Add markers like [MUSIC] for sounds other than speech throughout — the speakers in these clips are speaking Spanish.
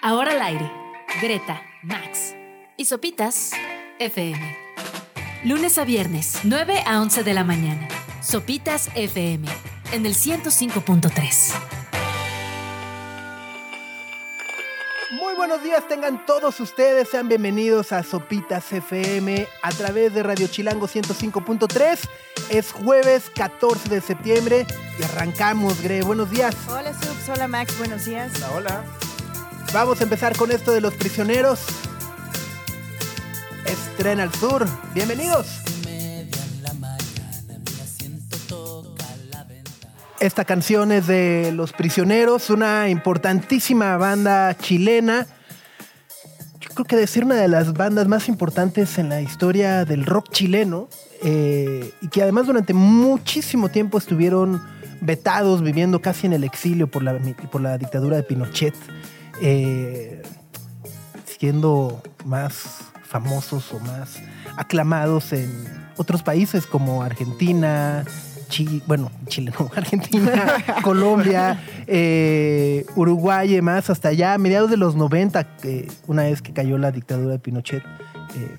Ahora al aire. Greta, Max y Sopitas FM. Lunes a viernes, 9 a 11 de la mañana. Sopitas FM en el 105.3. Muy buenos días, tengan todos ustedes, sean bienvenidos a Sopitas FM a través de Radio Chilango 105.3. Es jueves 14 de septiembre y arrancamos, Gre. Buenos días. Hola Subs, hola Max, buenos días. Hola, hola. Vamos a empezar con esto de los prisioneros. Estrena al sur. Bienvenidos. Esta canción es de Los Prisioneros, una importantísima banda chilena. Yo creo que decir una de las bandas más importantes en la historia del rock chileno eh, y que además durante muchísimo tiempo estuvieron vetados, viviendo casi en el exilio por la, por la dictadura de Pinochet, eh, siendo más famosos o más aclamados en otros países como Argentina, Chile, bueno, Chile no, [LAUGHS] Argentina, [LAUGHS] Colombia, eh, Uruguay y más, hasta allá, a mediados de los 90, eh, una vez que cayó la dictadura de Pinochet, eh,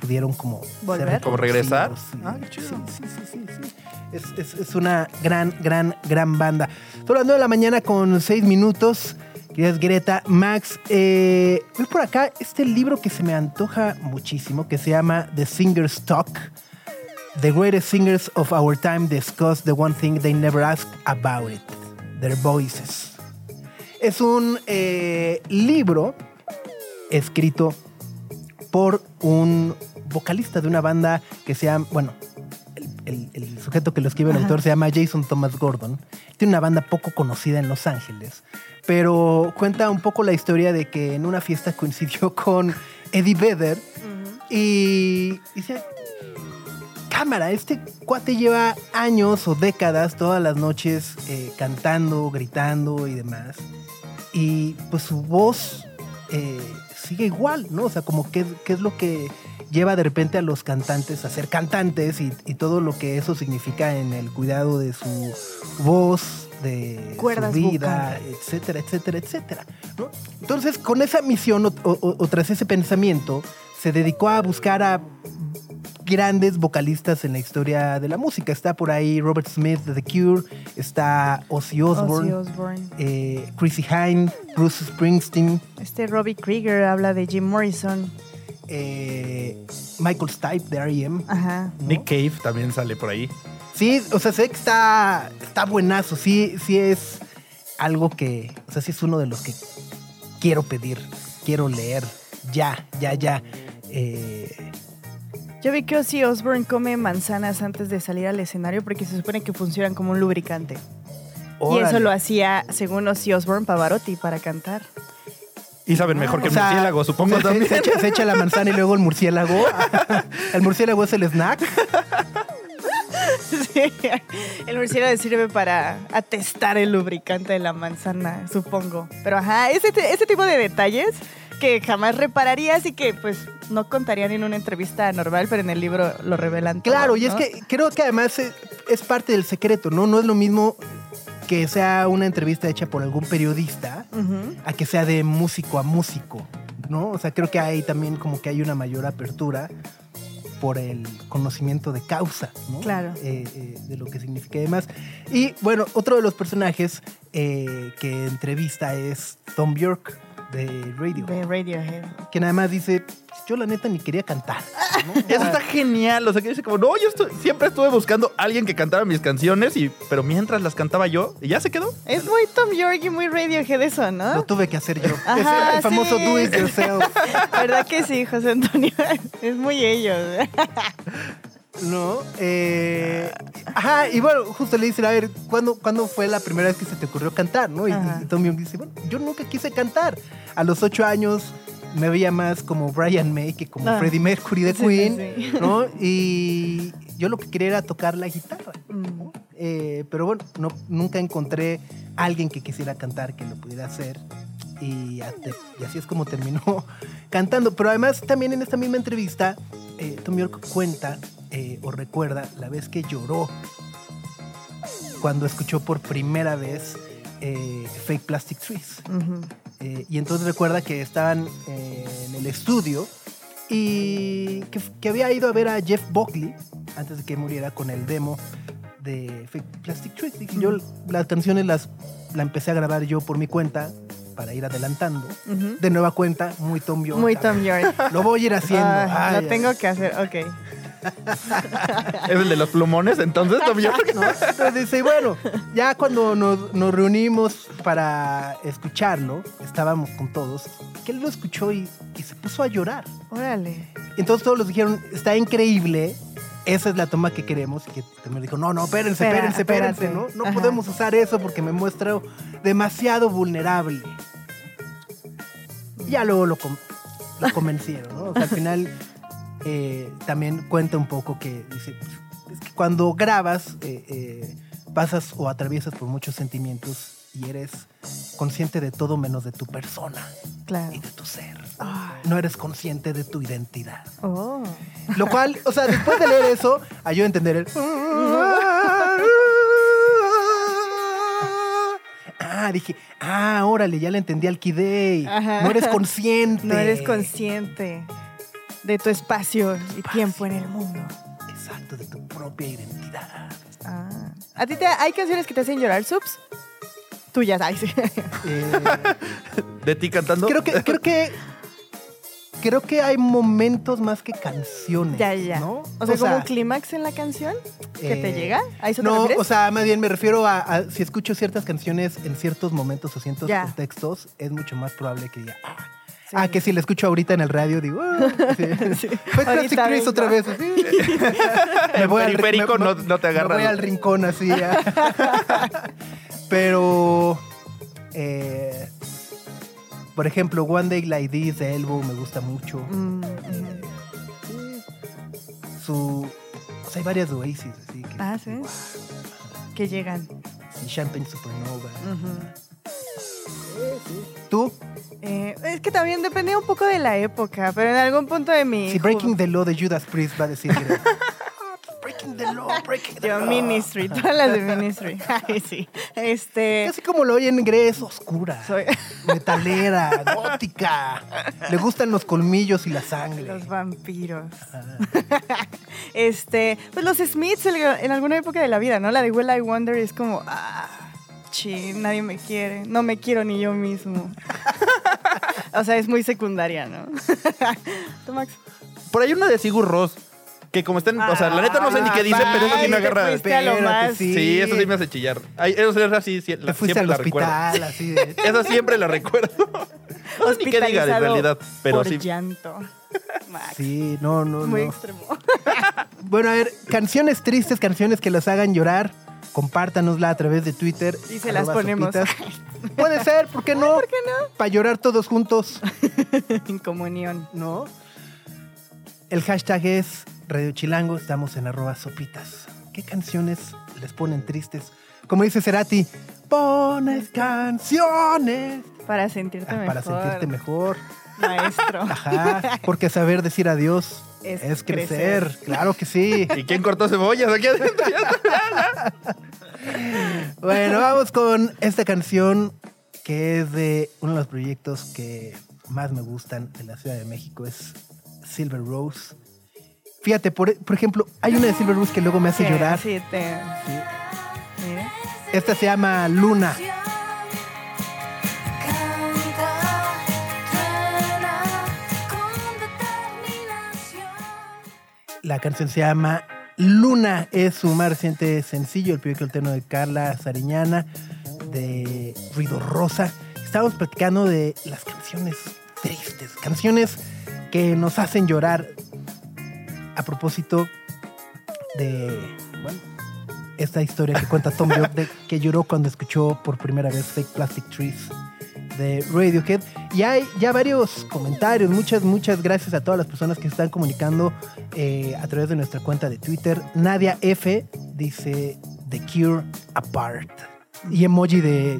pudieron como... ¿Volver? ¿Como regresar? Sí, Ah, chido. sí, sí, sí, sí, sí. Es, es- es una gran, gran, gran banda. Son las 9 de la mañana con 6 minutos. Queridas Greta, Max, eh, voy por acá este libro que se me antoja muchísimo, que se llama The Singer's Talk. The greatest singers of our time discuss the one thing they never ask about it, their voices. Es un eh, libro escrito por un vocalista de una banda que se llama, bueno, el, el- el sujeto que lo escribe el Ajá. autor se llama Jason Thomas Gordon. Tiene una banda poco conocida en Los Ángeles, pero cuenta un poco la historia de que en una fiesta coincidió [LAUGHS] con Eddie Vedder y dice, cámara, este cuate lleva años o décadas todas las noches eh, cantando, gritando y demás. Y pues su voz eh, sigue igual, ¿no? O sea, como qué, qué es lo que lleva de repente a los cantantes a ser cantantes y, y todo lo que eso significa en el cuidado de su voz, de Cuerdas su vida, vocales. etcétera, etcétera, etcétera. ¿no? Entonces, con esa misión o, o- o tras ese pensamiento, se dedicó a buscar a grandes vocalistas en la historia de la música. Está por ahí Robert Smith de The Cure, está Ozzy Osbourne, Ozzy Osbourne. eh, Chrissy Hine, Bruce Springsteen, Este Robbie Krieger habla de Jim Morrison. eh, Michael Stipe de R.E.M. Ajá. ¿no? Nick Cave también sale por ahí. Sí, o sea, sé que está, está buenazo. Sí, sí es algo que, o sea, sí es uno de los que quiero pedir, quiero leer. Ya, ya, ya. Eh, Yo vi que Ozzy Osbourne come manzanas antes de salir al escenario porque se supone que funcionan como un lubricante. Y eso lo hacía, según Ozzy Osbourne, Pavarotti para cantar. Y saben mejor que O el sea, murciélago, supongo se, también. Se echa, se echa la manzana y luego el murciélago. [LAUGHS] el murciélago es el snack. [LAUGHS] Sí, el murciélago sirve para atestar el lubricante de la manzana, supongo. Pero ajá, ese, ese tipo de detalles que jamás repararías y que pues no contarían en una entrevista normal, pero en el libro lo revelan. todo, Claro, y es que creo que además es, es parte del secreto, ¿no? No es lo mismo que sea una entrevista hecha por algún periodista a que sea de músico a músico, ¿no? O sea, creo que hay también como que hay una mayor apertura por el conocimiento de causa, ¿no? Claro. Eh, eh, de lo que significa y demás. Y bueno, otro de los personajes eh, que entrevista es Tom Bjork de Radio, De Radiohead. que nada más dice, yo la neta ni quería cantar. ¿no? [LAUGHS] Eso está genial. O sea, que dice como, no, yo estu- siempre estuve buscando a alguien que cantara mis canciones, y, pero mientras las cantaba yo, y ya se quedó. Es muy Tom York y muy Radiohead eso, Lo ¿no? tuve que hacer yo. Ajá, el famoso sí. do it yourself. [LAUGHS] ¿Verdad que sí, José Antonio? [LAUGHS] Es muy ellos. ¿No? Eh, ajá, y bueno, justo le dicen, a ver, ¿cuándo, ¿cuándo fue la primera vez que se te ocurrió cantar? ¿no? Y, Tom Young dice, bueno, yo nunca quise cantar. A los ocho años me veía más como Brian May que como Ah. Freddie Mercury de Sí, sí, Queen, sí. ¿no? Y yo lo que quería era tocar la guitarra. Mm. Eh, pero bueno, no, nunca encontré a alguien que quisiera cantar que lo pudiera hacer. Y así es como terminó [LAUGHS] cantando. Pero además, también en esta misma entrevista, eh, Tom York cuenta eh, o recuerda la vez que lloró cuando escuchó por primera vez eh, Fake Plastic Trees. Ujú. Eh, y entonces recuerda que estaban eh, en el estudio y que, que había ido a ver a Jeff Buckley antes de que muriera con el demo de Fake Plastic Trees. Dije, yo las canciones las la empecé a grabar yo por mi cuenta para ir adelantando. Ujú. De nueva cuenta, muy Tom York. Muy Tom York. [LAUGHS] Lo voy a ir haciendo. Ah, Ay, lo tengo que hacer, ok. ¿Es el de los plumones entonces, Tom York? [LAUGHS] ¿no? Entonces dice, y bueno, ya cuando nos, nos reunimos para escucharlo, estábamos con todos, que él lo escuchó y, y se puso a llorar. Órale. Entonces todos los dijeron, está increíble, esa es la toma que queremos. Y que también dijo, no, no, espérense, Espera, espérense, espérense, ¿no? espérate. No Ajá. podemos usar eso porque me muestra demasiado vulnerable. Y ya luego lo, lo convencieron, ¿no? O sea, al final eh, también cuenta un poco que dice, es que cuando grabas eh, eh, pasas o atraviesas por muchos sentimientos y eres consciente de todo menos de tu persona Claro. y de tu ser. Ay. No eres consciente de tu identidad. Oh. Lo cual, o sea, después de leer eso, ayuda a entender el... Ah, dije, ah, órale, ya le entendí al Kidei. No eres consciente. No eres consciente de tu espacio y tiempo en el mundo. Exacto, de tu propia identidad. Ah. ¿A ti te, hay canciones que te hacen llorar, Subs? Tuyas, ay, sí. Eh, ¿De ti cantando? creo que, creo que, creo que hay momentos más que canciones. ya, ya. ¿no? O sea, como un clímax en la canción que te eh, llega. ¿A eso No, o sea, más bien me refiero a, a si escucho ciertas canciones en ciertos momentos o ciertos Ya. contextos, es mucho más probable que diga, ah, Sí. ah, que si la escucho ahorita en el radio, digo, ah, sí. [LAUGHS] Sí. Ahorita Trees vengo. otra vez. así. [LAUGHS] El al ri- periférico me- no, me- no te agarra. Me voy al rincón así. ya. [LAUGHS] Pero, eh, por ejemplo, One Day Like This de Elbow me gusta mucho. Mm, Eh. Su, o sea, hay varias de Oasis, así que. Ah, ¿sí? Que llegan. sí, Champagne Supernova. Ujú. ¿Tú? Eh, es que también depende un poco de la época, pero en algún punto de mi. Si Breaking the Law de Judas Priest va a decir [LAUGHS] breaking the Law, Breaking the Yo, Law. Ministry, todas las de Ministry. [LAUGHS] Ay, sí. Este. Casi como lo oyen, Gre es oscura, Soy [LAUGHS] metalera, gótica. Le gustan los colmillos y la sangre. los vampiros. Este. Pues los Smiths en en alguna época de la vida, ¿no? La de Will I Wonder es como. Ah, nadie me quiere. No me quiero ni yo mismo. [LAUGHS] o sea, es muy secundaria, ¿no? [LAUGHS] ¿Tú, Max? Por ahí una de Sigur Ross. Que como están. o sea, la neta no sé ni qué dice, pero eso sí me agarra. fuiste a lo Espérate, más. Sí, eso sí me hace chillar. Ay, eso sí, sí, sí, la- siempre al la recuerdo. así de... [LAUGHS] Siempre la recuerdo. No sé ni qué diga en realidad, pero por sí. llanto. Max. Sí, no, no, Muy no. extremo. Bueno, a ver, canciones tristes, canciones que los hagan llorar, compártanosla a través de Twitter. Y se las ponemos. sopitas. [LAUGHS] Puede ser, ¿por qué no? ¿Por qué no? Para llorar todos juntos, [LAUGHS] En comunión. ¿no? El hashtag es Radio Chilango, estamos en arroba sopitas. ¿Qué canciones les ponen tristes? Como dice Cerati, pones canciones Para sentirte ah, mejor. para sentirte mejor. Maestro. [LAUGHS] Ajá, porque saber decir adiós es, Es crecer. crecer. Claro que sí. [LAUGHS] ¿Y quién cortó cebollas aquí adentro? [LAUGHS] Bueno, vamos con esta canción que es de uno de los proyectos que más me gustan de la Ciudad de México, es Silver Rose. Fíjate, por, por ejemplo, hay una de Silver Rose que luego me hace Sí, llorar. Sí, te... Sí. Mira. Esta se llama Luna. La canción se llama Luna, es su más reciente sencillo, el proyecto alterno de Carla Sariñana, de Ruido Rosa. Estamos platicando de las canciones tristes, canciones que nos hacen llorar. A propósito de, bueno, esta historia que cuenta Tom York de [LAUGHS] que lloró cuando escuchó por primera vez Fake Plastic Trees de Radiohead. Y hay ya varios comentarios. Muchas, muchas gracias a todas las personas que se están comunicando eh, a través de nuestra cuenta de Twitter. Nadia F dice The Cure Apart. Y emoji de.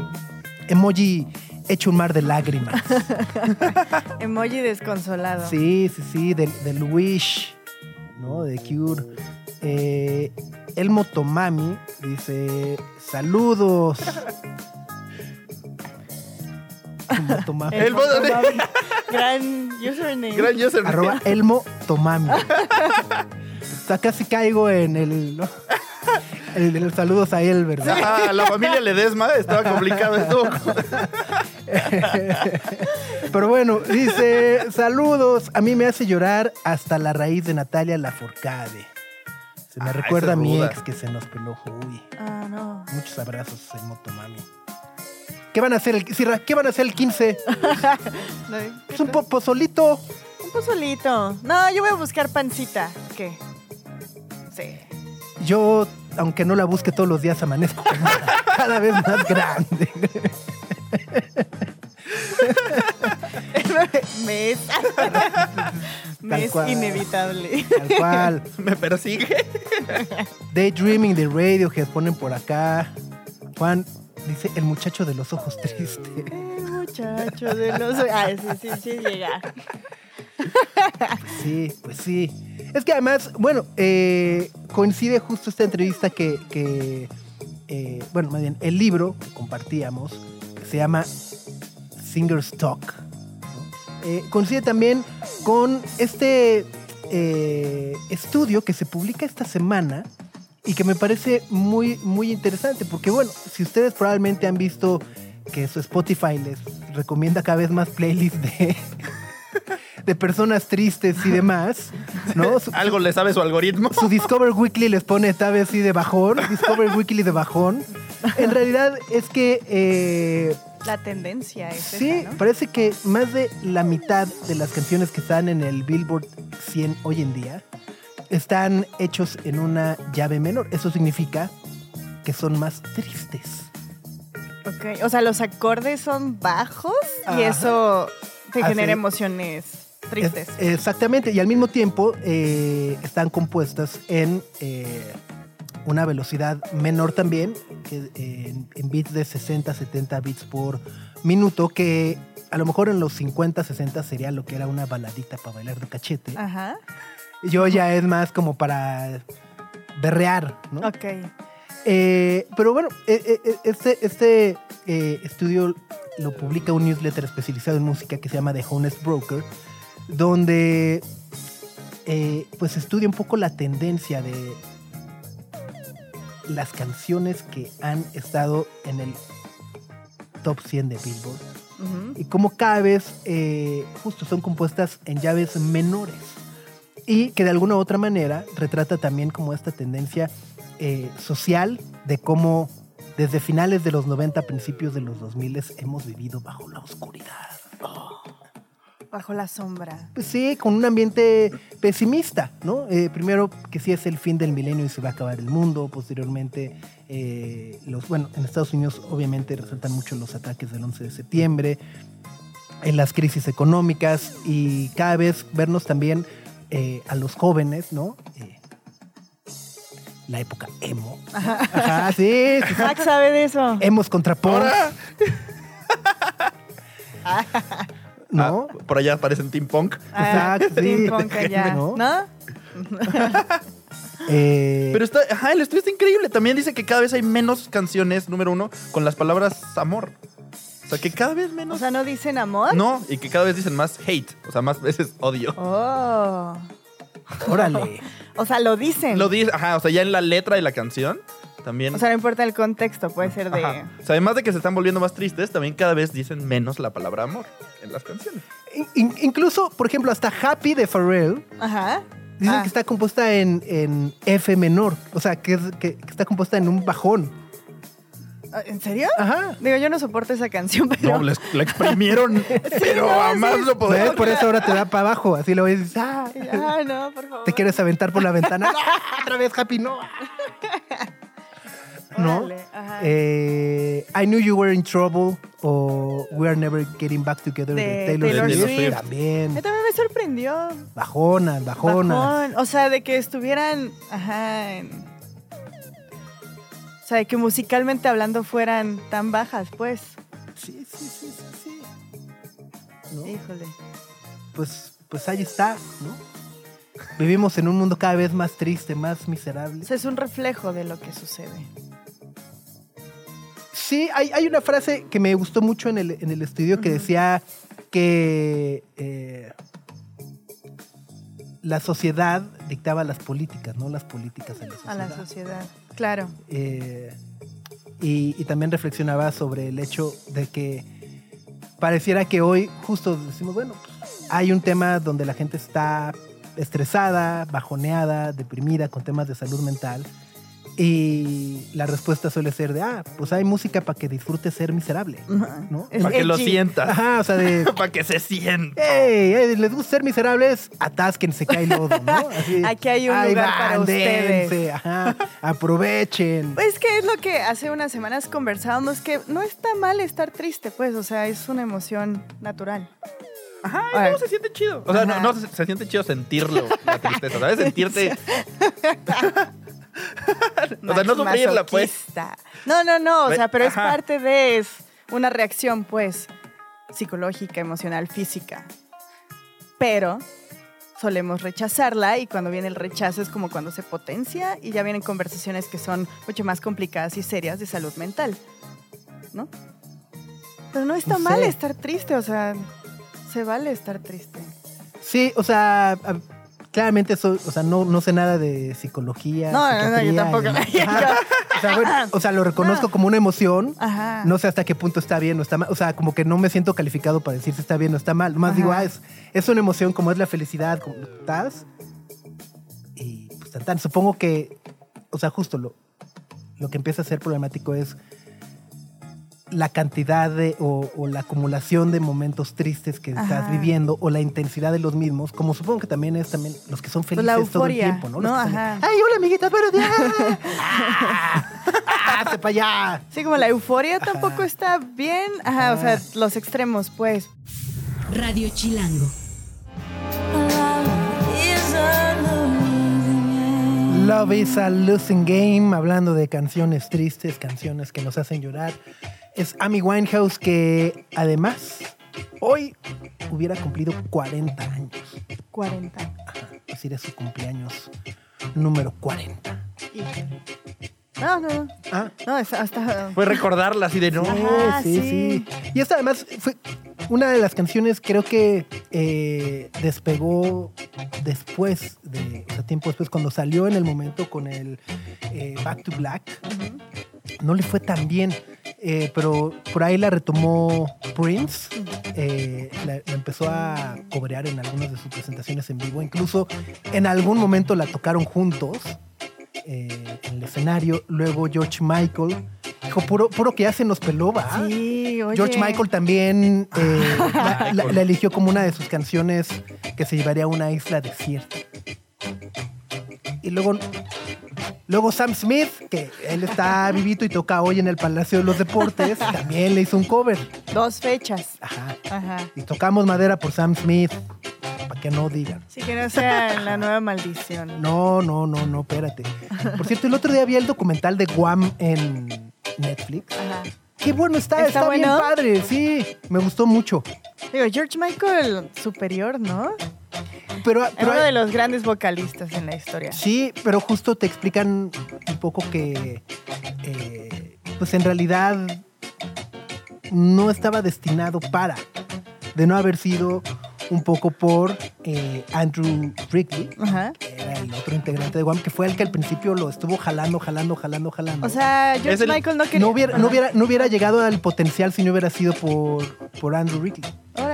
Emoji hecho un mar de lágrimas. [LAUGHS] Emoji desconsolado. Sí, sí, sí, del, del Wish, ¿no? De Cure. Eh, Elmo Tomami dice: Saludos. Tomami. El voto de- Gran username. Gran user. Arroba Elmo Tomami. O sea, casi caigo en el, ¿no? el, el saludos a él, ¿verdad? Ajá, la familia Ledesma estaba complicado. estuvo- [LAUGHS] Pero bueno, dice, saludos, a mí me hace llorar hasta la raíz de Natalia Laforcade. Se me Ah, recuerda a mi ruda. ex que se nos peló. Uy, Ah, no. muchos abrazos, Elmo Tomami. ¿Qué van a hacer el, Sirra, ¿qué van a hacer el 15? [LAUGHS] No, Es un po- pozolito. Un pozolito. No, yo voy a buscar pancita. ¿Qué? Sí. Yo, aunque no la busque todos los días, amanezco [LAUGHS] cada vez más grande. [LAUGHS] Me es, me es cual. inevitable. Tal cual. Me persigue. Daydreaming de Radiohead ponen por acá. Juan dice el muchacho de los ojos tristes. [LAUGHS] El muchacho de los... Ah, sí, sí, sí, llega. Sí, pues sí. Es que además, bueno, eh, coincide justo esta entrevista que, que, eh, bueno, más bien, el libro que compartíamos, que se llama Singer's Talk, ¿no? Eh, coincide también con este eh, estudio que se publica esta semana y que me parece muy, muy interesante, porque bueno, si ustedes probablemente han visto que su Spotify les recomienda cada vez más playlists de, [LAUGHS] de personas tristes y demás, ¿no? [LAUGHS] Su, Algo le sabe su algoritmo. su Discover Weekly les pone tal vez así de bajón, Discover Weekly de bajón. En realidad es que eh, La tendencia es sí, esa, ¿no? parece que más de la mitad de las canciones que están en el Billboard 100 hoy en día están hechos en una llave menor. Eso significa que son más tristes. Ok, O sea, los acordes son bajos y Ajá. eso te Así. genera emociones tristes. Es- exactamente, y al mismo tiempo eh, están compuestas en eh, una velocidad menor también, que, eh, en, en bits de 60, 70 bits por minuto, que a lo mejor en los 50, 60 sería lo que era una baladita para bailar de cachete. Ajá. Yo ya es más como para berrear, ¿no? Ok. Eh, pero bueno, eh, eh, eh, este, este eh, estudio lo publica un newsletter especializado en música que se llama The Honest Broker, donde eh, pues estudia un poco la tendencia de las canciones que han estado en el top 100 de Billboard y cómo cada vez justo son compuestas en llaves menores y que de alguna u otra manera retrata también como esta tendencia eh, social de cómo desde finales de los 90, principios de los 2000 hemos vivido bajo la oscuridad. Bajo la sombra. Pues sí, con un ambiente pesimista, ¿no? Eh, primero que sí es el fin del milenio y se va a acabar el mundo, posteriormente eh, los, bueno, en Estados Unidos obviamente resaltan mucho los ataques del 11 de septiembre, en las crisis económicas y cada vez vernos también eh, a los jóvenes, ¿no? Eh, la época emo. Ajá, [LAUGHS] sí, sí, sí. Max sabe de eso. Emos contra punk. [LAUGHS] ¿no? Ah, por allá aparecen Team Punk. Ah, Exacto, sí. Ping pong allá. ¿No? ¿No? [LAUGHS] Eh, Pero está, ajá, el estudio está increíble. También dice que cada vez hay menos canciones, número uno, con las palabras amor. O sea, que cada vez O menos. sea, ¿no dicen amor? no, y que cada vez dicen más hate. O sea, más veces odio. Oh. órale. O sea, lo dicen. Lo dice, ajá, o sea, ya en la letra de la canción también. O sea, no importa el contexto, puede ser de... Ajá. O sea, además de que se están volviendo más tristes, también cada vez dicen menos la palabra amor en las canciones. In- incluso, por ejemplo, hasta Happy de Pharrell Ajá. Dicen Ah. que está compuesta en, en F menor. O sea, que, es- que- que está compuesta en un bajón. Ah, ¿En serio? Ajá. Digo, yo no soporto esa canción, pero... No, les- la exprimieron, [LAUGHS] pero no, a más sí. no poder. ¿Ves? Por eso ahora te da para abajo. Así lo ves. Ah, no, por favor. te quieres aventar por la ventana. ¡No! [LAUGHS] Otra vez Happy, no. [LAUGHS] ¿No? Eh, I Knew You Were in Trouble o We Are Never Getting Back Together de, De Taylor, Taylor Swift. Swift. También. Mí también me sorprendió. Bajonas, bajonas. Bajón. O sea, de que estuvieran... Ajá, en... O sea, de que musicalmente hablando fueran tan bajas, pues. Sí, sí, sí, sí, sí. ¿No? Híjole. Pues, pues ahí está, ¿no? Vivimos en un mundo cada vez más triste, más miserable. O sea, es un reflejo de lo que sucede. Sí, hay, hay una frase que me gustó mucho en el, en el estudio que decía que eh, la sociedad dictaba las políticas, no las políticas a la A sociedad. la sociedad. Claro. Eh, y, y también reflexionaba sobre el hecho de que pareciera que hoy justo decimos, bueno, hay un tema donde la gente está estresada, bajoneada, deprimida, con temas de salud mental. Y la respuesta suele ser de, ah, pues hay música para que disfrutes ser miserable, ¿no? Para que lo sientas. Ajá, o sea, de, [LAUGHS] [LAUGHS] Para que se sienta. hey, hey, les gusta ser miserables, atásquense que hay lodo, ¿no? [LAUGHS] Así, Aquí hay un lugar para ustedes. dense, ajá, aprovechen. Pues que es lo que hace unas semanas conversábamos, que no está mal estar triste, pues, o sea, es una emoción natural. Ajá, y luego se siente chido. O sea, no se, se siente chido sentirlo, la tristeza, ¿sabes? Sentirte. [LAUGHS] o sea, no sufrirla, pues. No, no, no, o sea, pero es ajá. parte de, es una reacción, pues, psicológica, emocional, física. Pero solemos rechazarla y cuando viene el rechazo es como cuando se potencia y ya vienen conversaciones que son mucho más complicadas y serias de salud mental, ¿no? Pero no está No mal sé. estar triste, o sea, se vale estar triste. Sí, o sea, a- claramente soy, o sea, no, no sé nada de psicología. No, no, no, yo y tampoco. [LAUGHS] Ajá. O sea, bueno, o sea, lo reconozco como una emoción. Ajá. No sé hasta qué punto está bien o está mal. O sea, como que no me siento calificado para decir si está bien o está mal. Más digo, ah, es, es una emoción como es la felicidad, como estás. Y pues tan, tan. Supongo que, o sea, justo lo, lo que empieza a ser problemático es la cantidad de o, o la acumulación de momentos tristes que estás viviendo o la intensidad de los mismos, como supongo que también es también los que son Pues felices la todo el euforia, tiempo, ¿no? Ajá. Ay, hola amiguitas, [LAUGHS] buenos días. ah, ah, hazte para allá. Sí, como la euforia tampoco está bien. Ajá, o sea, Ajá. los extremos, pues. Radio Chilango. Love is a losing game, hablando de canciones tristes, canciones que nos hacen llorar. Es Amy Winehouse que además hoy hubiera cumplido 40 años. 40. Ajá, es decir, es su cumpleaños número 40. No, no, no. Ah, No, es hasta. Fue recordarla así de no. Ajá. sí, sí. sí. Y esta además fue una de las canciones, creo que eh, despegó después, de, o sea, tiempo después, cuando salió en el momento con el eh, Back to Black. No le fue tan bien, eh, pero por ahí la retomó Prince. eh, la, la empezó a cobrear en algunas de sus presentaciones en vivo. Incluso en algún momento la tocaron juntos eh, en el escenario. Luego George Michael. Dijo, puro, puro que ya se nos peló, ¿va? Sí, oye. George Michael también eh, la, la- la eligió como una de sus canciones que se llevaría a una isla desierta. Y luego, luego Sam Smith, que él está vivito y toca hoy en el Palacio de los Deportes, [LAUGHS] también le hizo un cover. Dos fechas. Ajá. Ajá. Y tocamos madera por Sam Smith, para que no digan. Sí, que no sea la nueva maldición. No, no, no, no, espérate. Por cierto, el otro día vi el documental de Guam en Netflix. Ajá. Qué bueno está, ¿Está está, bien padre, sí, me gustó mucho. Digo, George Michael superior, ¿no? Pero, Es pero uno de los grandes vocalistas en la historia. Sí, pero justo te explican un poco que, eh, pues en realidad no estaba destinado para, de no haber sido un poco por eh, Andrew Wrigley, Ajá. que era el otro integrante de Guam, que fue el que al principio lo estuvo jalando, jalando, jalando, jalando. O sea, George el- Michael no quería. no hubiera, no, Ajá. hubiera, no hubiera llegado al potencial si no hubiera sido por, por Andrew Wrigley.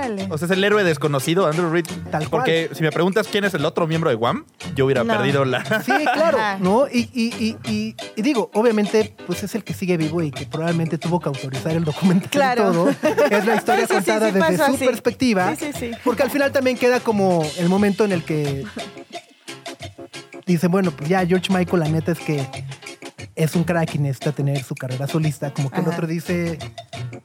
Órale. O sea, es el héroe desconocido, Andrew Reid. Tal cual. Porque si me preguntas quién es el otro miembro de Guam, yo hubiera No. perdido la. [LAUGHS] Sí, claro, Ajá. ¿no? Y, y- y- y- y digo, obviamente, pues es el que sigue vivo y que probablemente tuvo que autorizar el documental Claro. y todo. Es la [LAUGHS] historia Sí, contada sí desde su así. perspectiva. Sí, sí, sí. Porque al final también queda como el momento en el que dicen, bueno, pues ya George Michael, la neta es que es un crack y necesita tener su carrera solista. Como que el otro dice,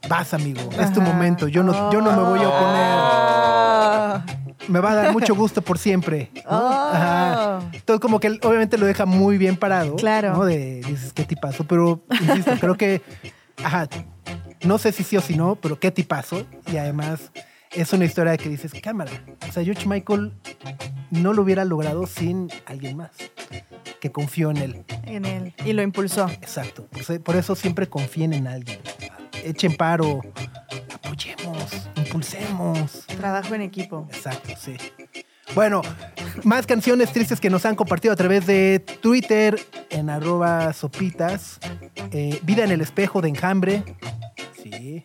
vas amigo, es tu momento, yo no, yo no me voy a oponer. Ah. Me va a dar mucho gusto por siempre. ¿no? Oh. Ajá. Entonces, como que él obviamente lo deja muy bien parado. Claro. ¿no? De, dices, qué tipazo. Pero, insisto, creo que, ajá, no sé si sí o si no, pero qué tipazo. Y además, es una historia que dices, cámara. O sea, George Michael no lo hubiera logrado sin alguien más que confió en él. En él. Y lo impulsó. Exacto. Por eso- Por eso siempre confíen en alguien. Echen paro, apoyemos, impulsemos. Trabajo en equipo. Exacto, sí. Bueno, más canciones tristes que nos han compartido a través de Twitter en arroba sopitas. Eh, Vida en el espejo de Enjambre. Sí.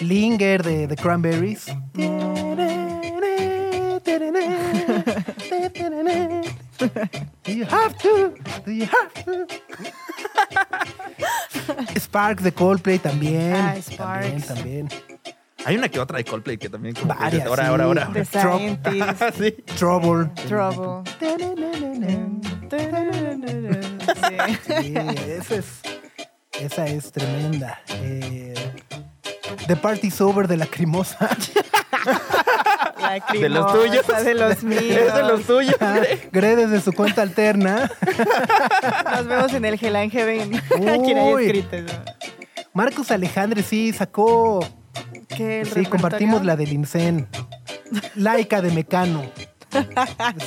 Linger de The Cranberries. [LAUGHS] Do you have to? Do you have to? Sparks de Coldplay también. Ah, También, Sparks. también. Hay una que otra de Coldplay que también como que Varias, ahora, sí. ahora, ahora, The Tro- Scientist. [LAUGHS] sí. Trouble. Trouble. Sí. Sí, esa es, esa es tremenda. Eh, The Party's Over de la Crimosa. La [LAUGHS] De los tuyos. crimosa, [LAUGHS] De los míos. Es de los tuyos. Gre desde su cuenta alterna. [LAUGHS] Nos vemos en el Hell Heaven. Quien haya Uy. escrito eso. Marcos Alejandre sí sacó. ¿Qué, el Sí, compartimos la del INSEN. Laica de Mecano.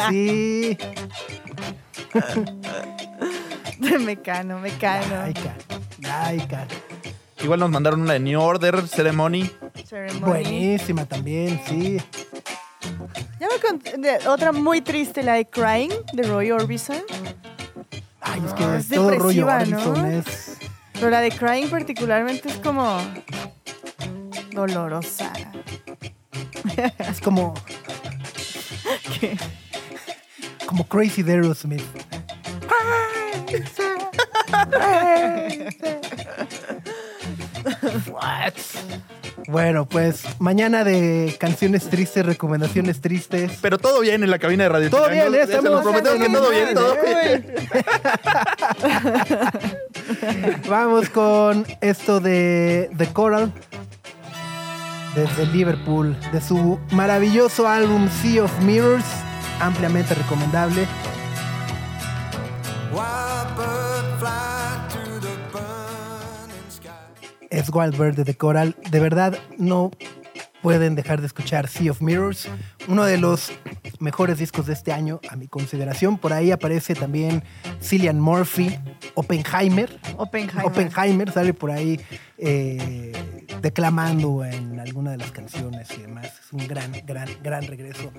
Sí, De Mecano, Mecano. laica. Laica. Igual nos mandaron una de New Order Ceremony. Ceremony. Buenísima también, sí. Ya me cont- de- otra muy triste, la de Crying, de Roy Orbison. Ay, es que Ah, es todo ¿no? Orbison es. Pero la de Crying particularmente es como dolorosa. [LAUGHS] Es como. ¿Qué? como Crazy de Aerosmith. What? Bueno, pues mañana de canciones tristes, recomendaciones tristes. Pero todo bien en la cabina de Radio Todo bien, ¿eh? Se prometemos que todo bien, todo bien. [LAUGHS] Vamos con esto de The Coral desde Liverpool, de su maravilloso álbum Sea of Mirrors, ampliamente recomendable. Es Wild Bird de The Coral. De verdad, no pueden dejar de escuchar Sea of Mirrors, uno de los mejores discos de este año, a mi consideración. Por ahí aparece también Cillian Murphy, Oppenheimer. Oppenheimer. Oppenheimer sale por ahí eh, declamando en alguna de las canciones y demás. Es un gran, gran, gran regreso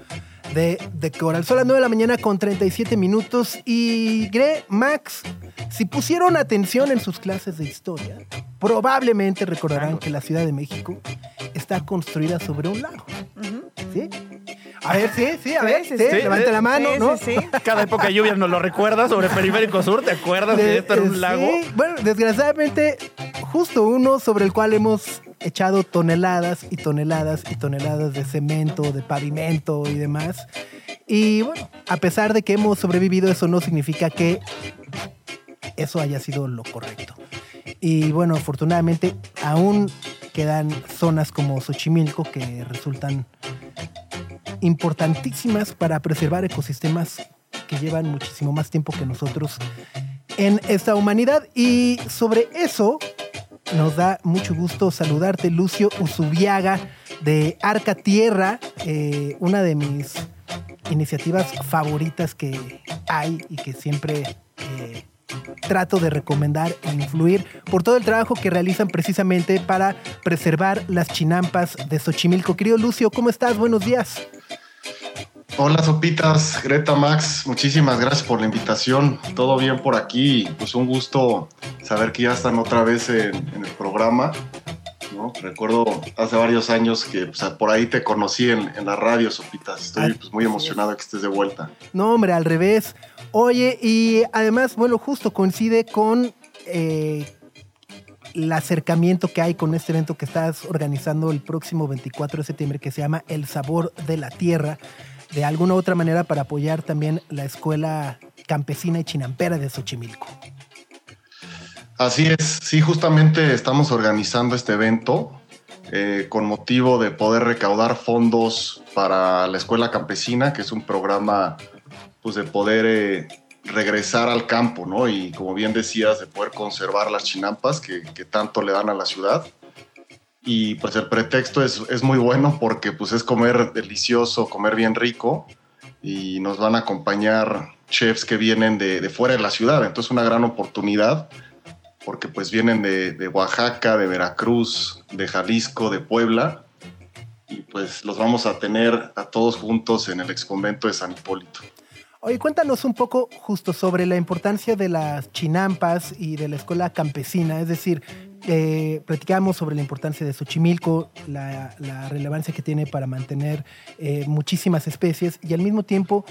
de The Coral. Son las 9 de la mañana con 37 minutos y Gre, Max, si pusieron atención en sus clases de historia, probablemente recordarán que la Ciudad de México está construida sobre un lago. ¿Sí? A ver, sí, sí, a Sí, ver, sí, sí, sí. levante la mano, Sí, ¿no? sí, sí. Cada época de lluvia nos lo recuerda sobre Periférico Sur. ¿Te acuerdas de, De- esto en un sí, lago? Bueno, desgraciadamente, justo uno sobre el cual hemos echado toneladas y toneladas y toneladas de cemento, de pavimento y demás. Y bueno, a pesar de que hemos sobrevivido, eso no significa que eso haya sido lo correcto. Y bueno, afortunadamente aún quedan zonas como Xochimilco que resultan importantísimas para preservar ecosistemas que llevan muchísimo más tiempo que nosotros en esta humanidad. Y sobre eso nos da mucho gusto saludarte, Lucio Usubiaga de Arca Tierra, eh, una de mis iniciativas favoritas que hay y que siempre eh, trato de recomendar e influir por todo el trabajo que realizan precisamente para preservar las chinampas de Xochimilco. Querido Lucio, ¿cómo estás? Buenos días. Hola Sopitas, Greta Max, muchísimas gracias por la invitación. Todo bien por aquí, pues un gusto saber que ya están otra vez en, en el programa. ¿no? Recuerdo hace varios años que pues, por ahí te conocí en, en la radio, Sopitas. Estoy pues, muy emocionado de que estés de vuelta. No, hombre, al revés. Oye, y además, bueno, justo coincide con eh, el acercamiento que hay con este evento que estás organizando el próximo 24 de septiembre que se llama El Sabor de la Tierra, de alguna u otra manera para apoyar también la Escuela Campesina y Chinampera de Xochimilco. Así es, sí, justamente estamos organizando este evento eh, con motivo de poder recaudar fondos para la Escuela Campesina, que es un programa pues, de poder eh, regresar al campo, ¿no? Y como bien decías, de poder conservar las chinampas que, que tanto le dan a la ciudad. Y pues el pretexto es, es muy bueno porque pues es comer delicioso, comer bien rico y nos van a acompañar chefs que vienen de, de fuera de la ciudad. Entonces una gran oportunidad porque pues vienen de, de Oaxaca, de Veracruz, de Jalisco, de Puebla, y pues los vamos a tener a todos juntos en el exconvento de San Hipólito. Oye, cuéntanos un poco justo sobre la importancia de las chinampas y de la escuela campesina. Es decir, eh, platicamos sobre la importancia de Xochimilco, la, la relevancia que tiene para mantener eh, muchísimas especies y al mismo tiempo,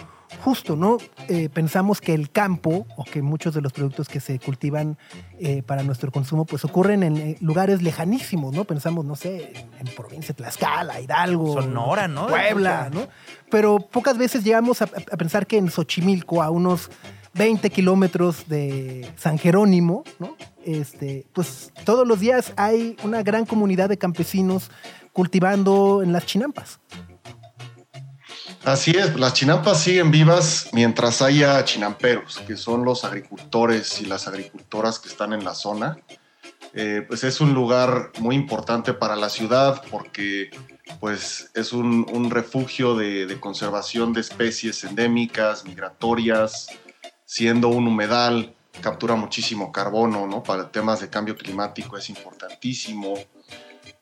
justo, ¿no? Eh, pensamos que el campo o que muchos de los productos que se cultivan eh, para nuestro consumo pues ocurren en lugares lejanísimos, ¿no? Pensamos, no sé, en, en provincia de Tlaxcala, Hidalgo, Sonora, ¿no? Puebla, ¿no? Pero pocas veces llegamos a, a pensar que en Xochimilco, a unos 20 kilómetros de San Jerónimo, ¿no? Este, pues todos los días hay una gran comunidad de campesinos cultivando en las chinampas. Así es, las chinampas siguen vivas mientras haya chinamperos, que son los agricultores y las agricultoras que están en la zona. Eh, pues es un lugar muy importante para la ciudad porque pues es un, refugio de conservación de especies endémicas, migratorias, siendo un humedal, captura muchísimo carbono, ¿no? Para temas de cambio climático es importantísimo.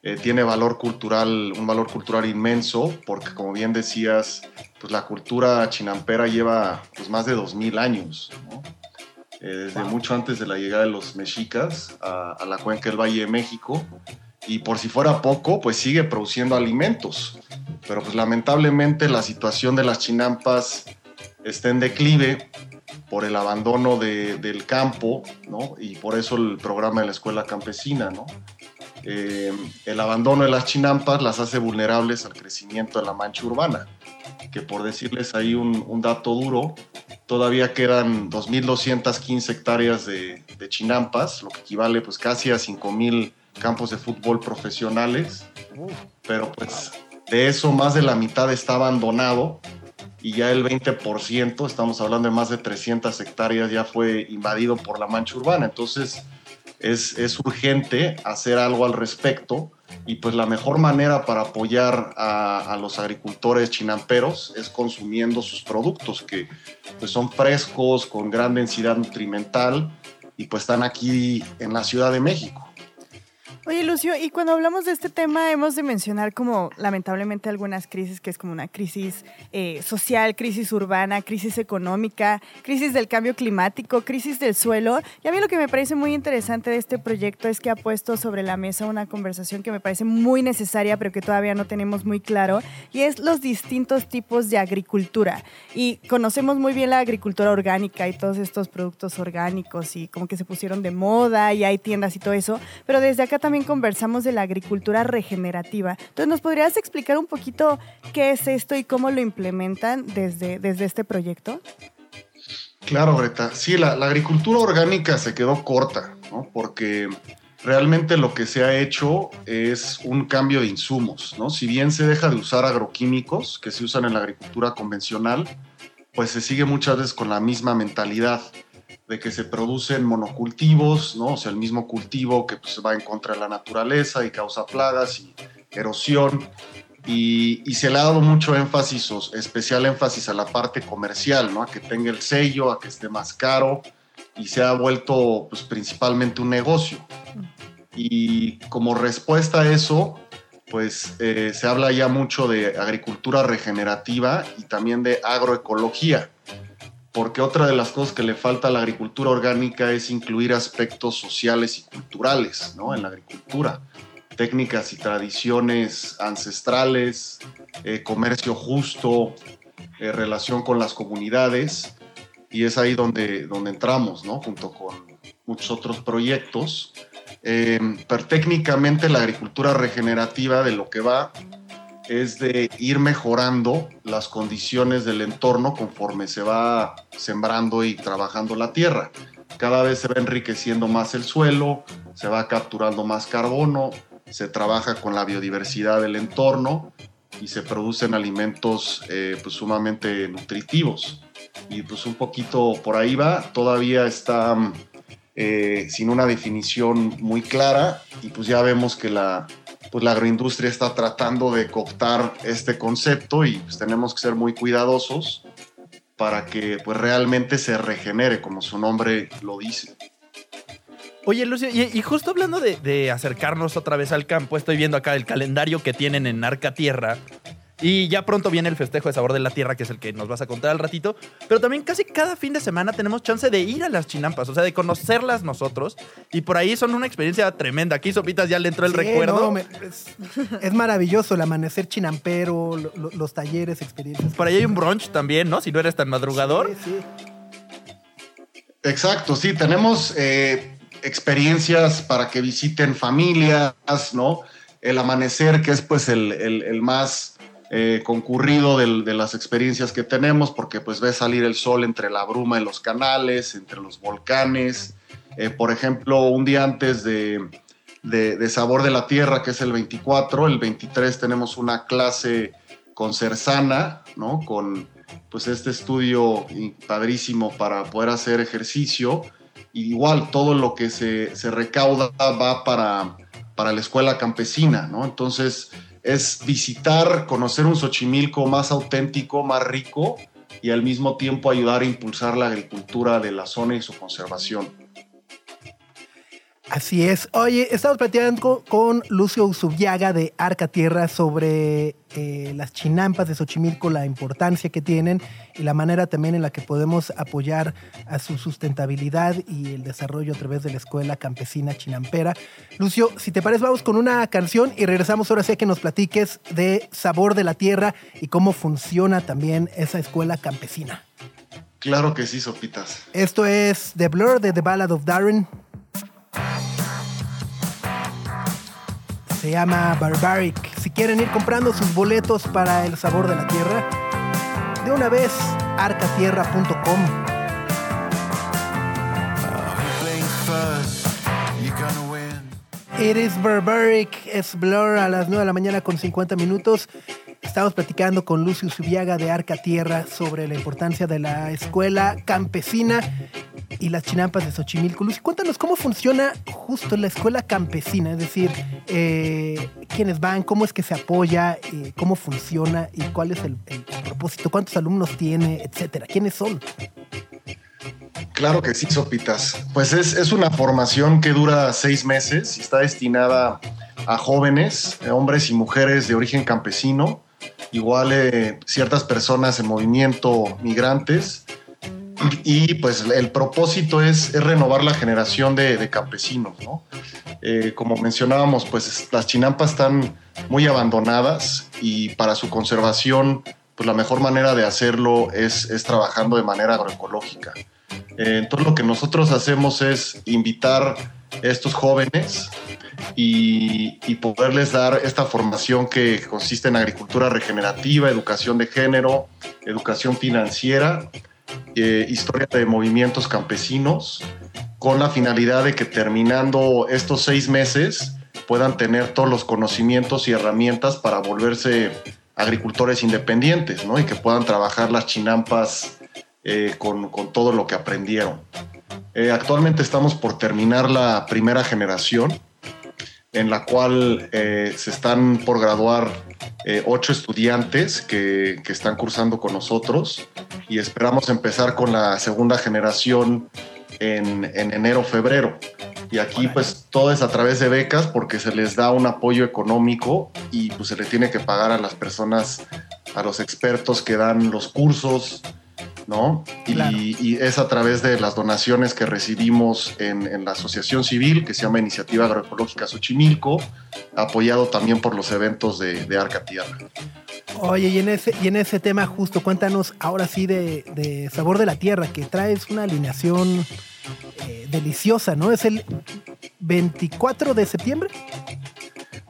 Eh, tiene valor cultural, un valor cultural inmenso, porque como bien decías, pues la cultura chinampera lleva pues, más de 2000 años, ¿no? Eh, desde mucho antes de la llegada de los mexicas a, a la cuenca del Valle de México. Y por si fuera poco, pues sigue produciendo alimentos. Pero pues lamentablemente la situación de las chinampas está en declive por el abandono de- del campo, ¿no? Y por eso el programa de la escuela campesina, ¿no? Eh, el abandono de las chinampas las hace vulnerables al crecimiento de la mancha urbana, que por decirles ahí un, un dato duro, todavía quedan 2.215 hectáreas de, de chinampas, lo que equivale pues casi a 5.000 campos de fútbol profesionales, pero pues de eso más de la mitad está abandonado y ya el 20%, estamos hablando de más de 300 hectáreas, ya fue invadido por la mancha urbana. Entonces es, es urgente hacer algo al respecto y pues la mejor manera para apoyar a, a los agricultores chinamperos es consumiendo sus productos que pues son frescos, con gran densidad nutrimental y pues están aquí en la Ciudad de México. Oye, Lucio, y cuando hablamos de este tema hemos de mencionar como lamentablemente algunas crisis, que es como una crisis eh, social, crisis urbana, crisis económica, crisis del cambio climático, crisis del suelo. Y a mí lo que me parece muy interesante de este proyecto es que ha puesto sobre la mesa una conversación que me parece muy necesaria, pero que todavía no tenemos muy claro, y es los distintos tipos de agricultura. Y conocemos muy bien la agricultura orgánica y todos estos productos orgánicos y como que se pusieron de moda y hay tiendas y todo eso, pero desde acá también conversamos de la agricultura regenerativa. Entonces, ¿nos podrías explicar un poquito qué es esto y cómo lo implementan desde, desde este proyecto? Claro, Greta. Sí, la, la agricultura orgánica se quedó corta, ¿no? Porque realmente lo que se ha hecho es un cambio de insumos, ¿no? Si bien se deja de usar agroquímicos que se usan en la agricultura convencional, pues se sigue muchas veces con la misma mentalidad de que se producen monocultivos, ¿no? O sea, el mismo cultivo que pues, va en contra de la naturaleza y causa plagas y erosión. Y, y se le ha dado mucho énfasis, o especial énfasis a la parte comercial, ¿no? A que tenga el sello, a que esté más caro y se ha vuelto pues, principalmente un negocio. Y como respuesta a eso, pues eh, se habla ya mucho de agricultura regenerativa y también de agroecología, porque otra de las cosas que le falta a la agricultura orgánica es incluir aspectos sociales y culturales ¿no? en la agricultura, técnicas y tradiciones ancestrales, eh, comercio justo, eh, relación con las comunidades, y es ahí donde, donde entramos, ¿no? junto con muchos otros proyectos. Eh, pero técnicamente la agricultura regenerativa de lo que va es de ir mejorando las condiciones del entorno conforme se va sembrando y trabajando la tierra. Cada vez se va enriqueciendo más el suelo, se va capturando más carbono, se trabaja con la biodiversidad del entorno y se producen alimentos eh, pues, sumamente nutritivos. Y pues un poquito por ahí va, todavía está eh, sin una definición muy clara y pues ya vemos que la, pues la agroindustria está tratando de cooptar este concepto y pues tenemos que ser muy cuidadosos para que pues realmente se regenere como su nombre lo dice. Oye, Lucio, y, justo hablando de, de acercarnos otra vez al campo, estoy viendo acá el calendario que tienen en Arca Tierra. Y ya pronto viene el festejo de sabor de la tierra, que es el que nos vas a contar al ratito. Pero también casi cada fin de semana tenemos chance de ir a las chinampas, o sea, de conocerlas nosotros. Y por ahí son una experiencia tremenda. Aquí, Sopitas, ya le entró el Sí, recuerdo. no, me- es, es maravilloso el amanecer chinampero, lo- lo- los talleres, experiencias. Por ahí hay un brunch también, ¿no? Si no eres tan madrugador. Sí, sí. Exacto, sí, tenemos eh, experiencias para que visiten familias, ¿no? El amanecer, que es pues el, el- el más eh, concurrido de las experiencias que tenemos, porque pues ves salir el sol entre la bruma de los canales, entre los volcanes. Eh, por ejemplo, un día antes de, de- Sabor de la Tierra, que es el 24, el 23 tenemos una clase con Cersana, ¿no? Con pues este estudio padrísimo para poder hacer ejercicio. Igual todo lo que se, se recauda va para, para la escuela campesina, ¿no? Entonces es visitar, conocer un Xochimilco más auténtico, más rico y al mismo tiempo ayudar a impulsar la agricultura de la zona y su conservación. Así es. Oye, estamos platicando con Lucio Usubiaga de Arca Tierra sobre eh, las chinampas de Xochimilco, la importancia que tienen y la manera también en la que podemos apoyar a su sustentabilidad y el desarrollo a través de la Escuela Campesina Chinampera. Lucio, si te parece, vamos con una canción y regresamos ahora sí a que nos platiques de Sabor de la Tierra y cómo funciona también esa escuela campesina. Claro que sí, Sopitas. Esto es The Blur de The Ballad of Darren. Se llama Barbaric. Si quieren ir comprando sus boletos para el sabor de la tierra, de una vez arcatierra.com. It is Barbaric, es Blur a las 9 de la mañana con 50 minutos. Estamos platicando con Lucio Subiaga de Arca Tierra sobre la importancia de la escuela campesina y las chinampas de Xochimilco. Lucio, cuéntanos cómo funciona justo la escuela campesina, es decir, eh, quiénes van, cómo es que se apoya, eh, cómo funciona y cuál es el, propósito, cuántos alumnos tiene, etcétera. ¿Quiénes son? Claro que sí, Sopitas. Pues es, es una formación que dura seis meses y está destinada a jóvenes, eh, hombres y mujeres de origen campesino, igual eh, ciertas personas en movimiento migrantes. Y pues el propósito es, renovar la generación de, de campesinos, ¿no? Eh, como mencionábamos, pues las chinampas están muy abandonadas y para su conservación, pues la mejor manera de hacerlo es, es trabajando de manera agroecológica. Eh, entonces lo que nosotros hacemos es invitar a estos jóvenes y, y poderles dar esta formación que consiste en agricultura regenerativa, educación de género, educación financiera, eh, historia de movimientos campesinos, con la finalidad de que terminando estos seis meses puedan tener todos los conocimientos y herramientas para volverse agricultores independientes, ¿no? Y que puedan trabajar las chinampas eh, con, con todo lo que aprendieron. Eh, actualmente estamos por terminar la primera generación, en la cual eh, se están por graduar eh, ocho estudiantes que, que están cursando con nosotros y esperamos empezar con la segunda generación en, en enero, febrero. Y aquí pues todo es a través de becas porque se les da un apoyo económico y pues se le tiene que pagar a las personas, a los expertos que dan los cursos, ¿no? Y, es a través de las donaciones que recibimos en, en la asociación civil que se llama Iniciativa Agroecológica Xochimilco, apoyado también por los eventos de, de Arca Tierra. Oye, y en ese, y en ese tema justo, cuéntanos ahora sí de, de Sabor de la Tierra, que traes una alineación eh, deliciosa, ¿no? Es el 24 de septiembre.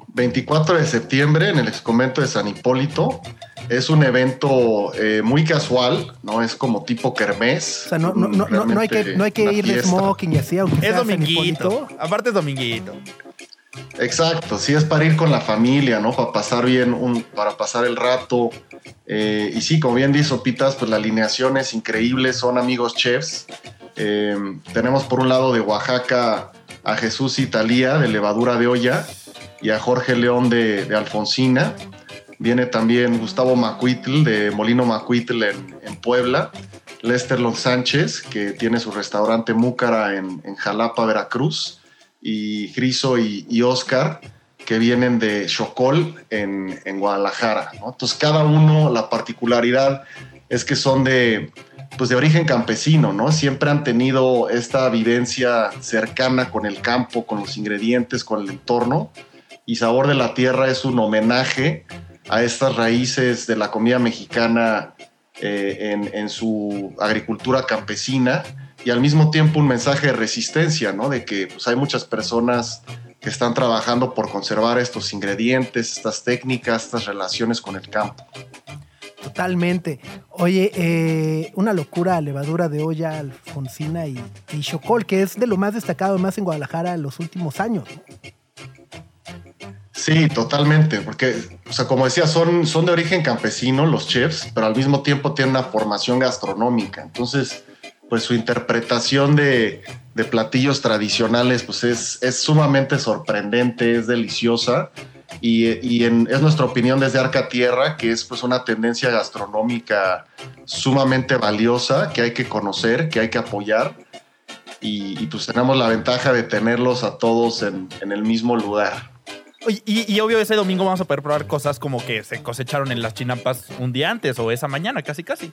24 de septiembre en el exconvento de San Hipólito. Es un evento eh, muy casual, ¿no? Es como tipo kermés. O sea, no, no, no, no, no hay que, no hay que Una ir de smoking y así, aunque Es dominguito. Aparte es dominguito. Exacto, sí es para ir con la familia, ¿no? Para pasar bien, un, para pasar el rato. Eh, y sí, como bien dice Sopitas, pues la alineación es increíble, son amigos chefs. Eh, tenemos por un lado de Oaxaca a Jesús Italía de Levadura de Olla y a Jorge León de, de Alfonsina. Viene también Gustavo Macuitl de Molino Macuitl en, Puebla. Lester Los Sánchez, que tiene su restaurante Múcara en, Jalapa, Veracruz y Griso y, Oscar, que vienen de Chocol en, en Guadalajara. ¿no? Entonces, cada uno, la particularidad es que son de, pues de origen campesino, ¿no? Siempre han tenido esta vivencia cercana con el campo, con los ingredientes, con el entorno. Y Sabor de la Tierra es un homenaje a estas raíces de la comida mexicana eh, en, su agricultura campesina y al mismo tiempo un mensaje de resistencia, ¿no? De que pues, hay muchas personas que están trabajando por conservar estos ingredientes, estas técnicas, estas relaciones con el campo. Totalmente. Oye, eh, una locura levadura de olla alfonsina y, y chocol, que es de lo más destacado más en Guadalajara en los últimos años. Sí, totalmente, porque, o sea, como decía, son, son de origen campesino los chefs, pero al mismo tiempo tienen una formación gastronómica. Entonces, pues su interpretación de, de platillos tradicionales, pues es, es sumamente sorprendente, es deliciosa. Y, y en- es nuestra opinión desde Arca Tierra, que es pues una tendencia gastronómica sumamente valiosa, que hay que conocer, que hay que apoyar. Y, y, pues tenemos la ventaja de tenerlos a todos en, en el mismo lugar. Y, y obvio, ese domingo vamos a poder probar cosas como que se cosecharon en las chinampas un día antes o esa mañana, casi casi.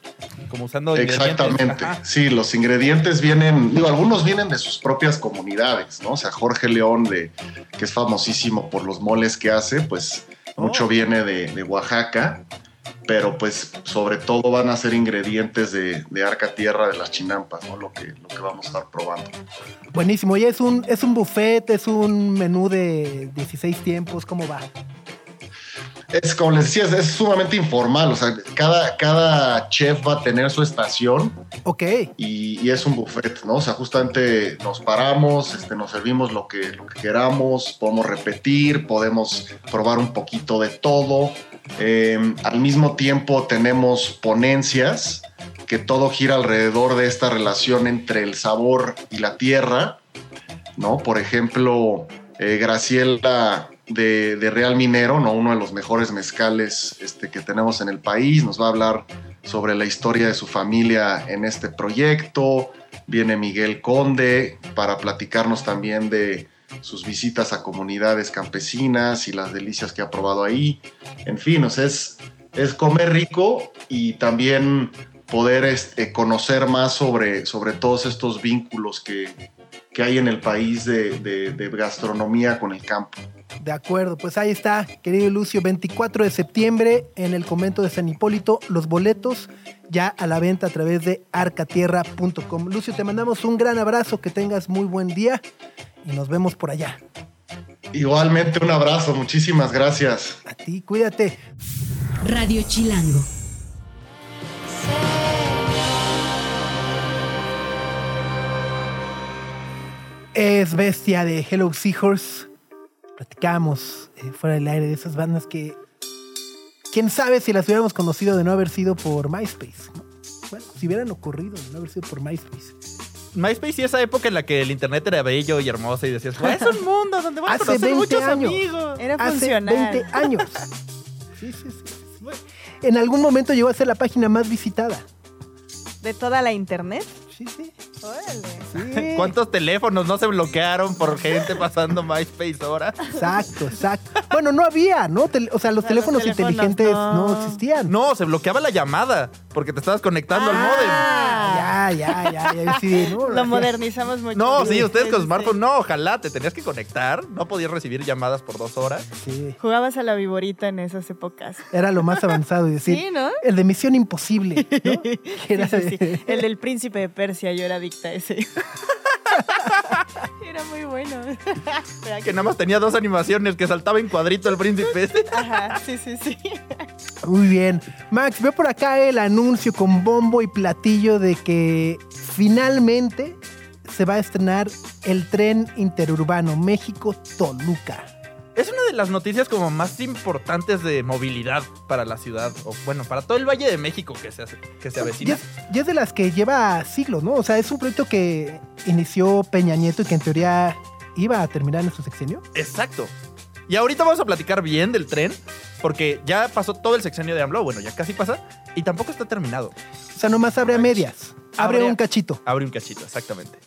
Como usando. Exactamente. Sí, los ingredientes vienen, digo, algunos vienen de sus propias comunidades, ¿no? O sea, Jorge León, de, que es famosísimo por los moles que hace, pues Oh. mucho viene de, de Oaxaca, pero pues sobre todo van a ser ingredientes de, de Arca Tierra de las chinampas, ¿no? Lo que, lo que vamos a estar probando. Buenísimo. Oye, es un, es un buffet, es un menú de 16 tiempos, ¿cómo va? Es como les decía, es, es sumamente informal, o sea, cada, cada chef va a tener su estación Ok. y, y es un buffet, ¿no? O sea, justamente nos paramos, este, nos servimos lo que, lo que queramos, podemos repetir, podemos probar un poquito de todo. Eh, al mismo tiempo tenemos ponencias que todo gira alrededor de esta relación entre el sabor y la tierra, ¿no? Por ejemplo, eh, Graciela de, de Real Minero, ¿no? uno de los mejores mezcales este, que tenemos en el país, nos va a hablar sobre la historia de su familia en este proyecto. Viene Miguel Conde para platicarnos también de sus visitas a comunidades campesinas y las delicias que ha probado ahí. En fin, o es, es comer rico y también poder este, conocer más sobre, sobre todos estos vínculos que, que hay en el país de, de- de gastronomía con el campo. De acuerdo, pues ahí está, querido Lucio, 24 de septiembre en el convento de San Hipólito, los boletos ya a la venta a través de arcatierra.com. Lucio, te mandamos un gran abrazo, que tengas muy buen día y nos vemos por allá. Igualmente un abrazo, muchísimas gracias. A ti, cuídate. Radio Chilango. Es Bestia de Hello Seahorse. Platicamos eh, fuera del aire de esas bandas que. Quién sabe si las hubiéramos conocido de no haber sido por MySpace. ¿no? Bueno, si hubieran ocurrido de no haber sido por MySpace. MySpace y esa época en la que el internet era bello y hermoso y decías, "Güey, es un [LAUGHS] mundo donde vas a Hace conocer 20 muchos años. amigos. Era Hace funcional. 20 [LAUGHS] años. Sí, sí, sí. En algún momento llegó a ser la página más visitada. De toda la internet. Sí, sí. Órale. Sí. [LAUGHS] ¿Cuántos teléfonos no se bloquearon por gente pasando MySpace ahora? Exacto, exacto. Bueno, no había, ¿no? O sea, los O sea, los teléfonos inteligentes no. no. existían. No, se bloqueaba la llamada porque te estabas conectando al modem. Ah, Ya, ya, ya, ya. Sí, ¿no? Lo modernizamos mucho. No, sí, ustedes con smartphone, no, ojalá, te tenías que conectar, no podías recibir llamadas por dos horas. Sí. Jugabas a la viborita en esas épocas. Era lo más avanzado y decir. [LAUGHS] Sí, ¿no? El de Misión Imposible, ¿no? [LAUGHS] Que era Sí, sí. El del príncipe de Persia, yo era adicta a ese. [LAUGHS] era muy bueno. Que nada más tenía dos animaciones, que saltaba en cuadrito el príncipe. [LAUGHS] Ajá, sí, sí, sí. Muy bien. Max, veo por acá el anuncio con bombo y platillo de que finalmente se va a estrenar el tren interurbano México-Toluca. Es una de las noticias como más importantes de movilidad para la ciudad, o bueno, para todo el Valle de México que se, hace- que se avecina. es, y es de las que lleva siglos, ¿no? O sea, es un proyecto que inició Peña Nieto y que en teoría iba a terminar en su sexenio. Exacto. Y ahorita vamos a platicar bien del tren, porque ya pasó todo el sexenio de AMLO, bueno, ya casi pasa, y tampoco está terminado. O sea, nomás abre a medias. Abre Abre- un cachito. Abre un cachito, exactamente.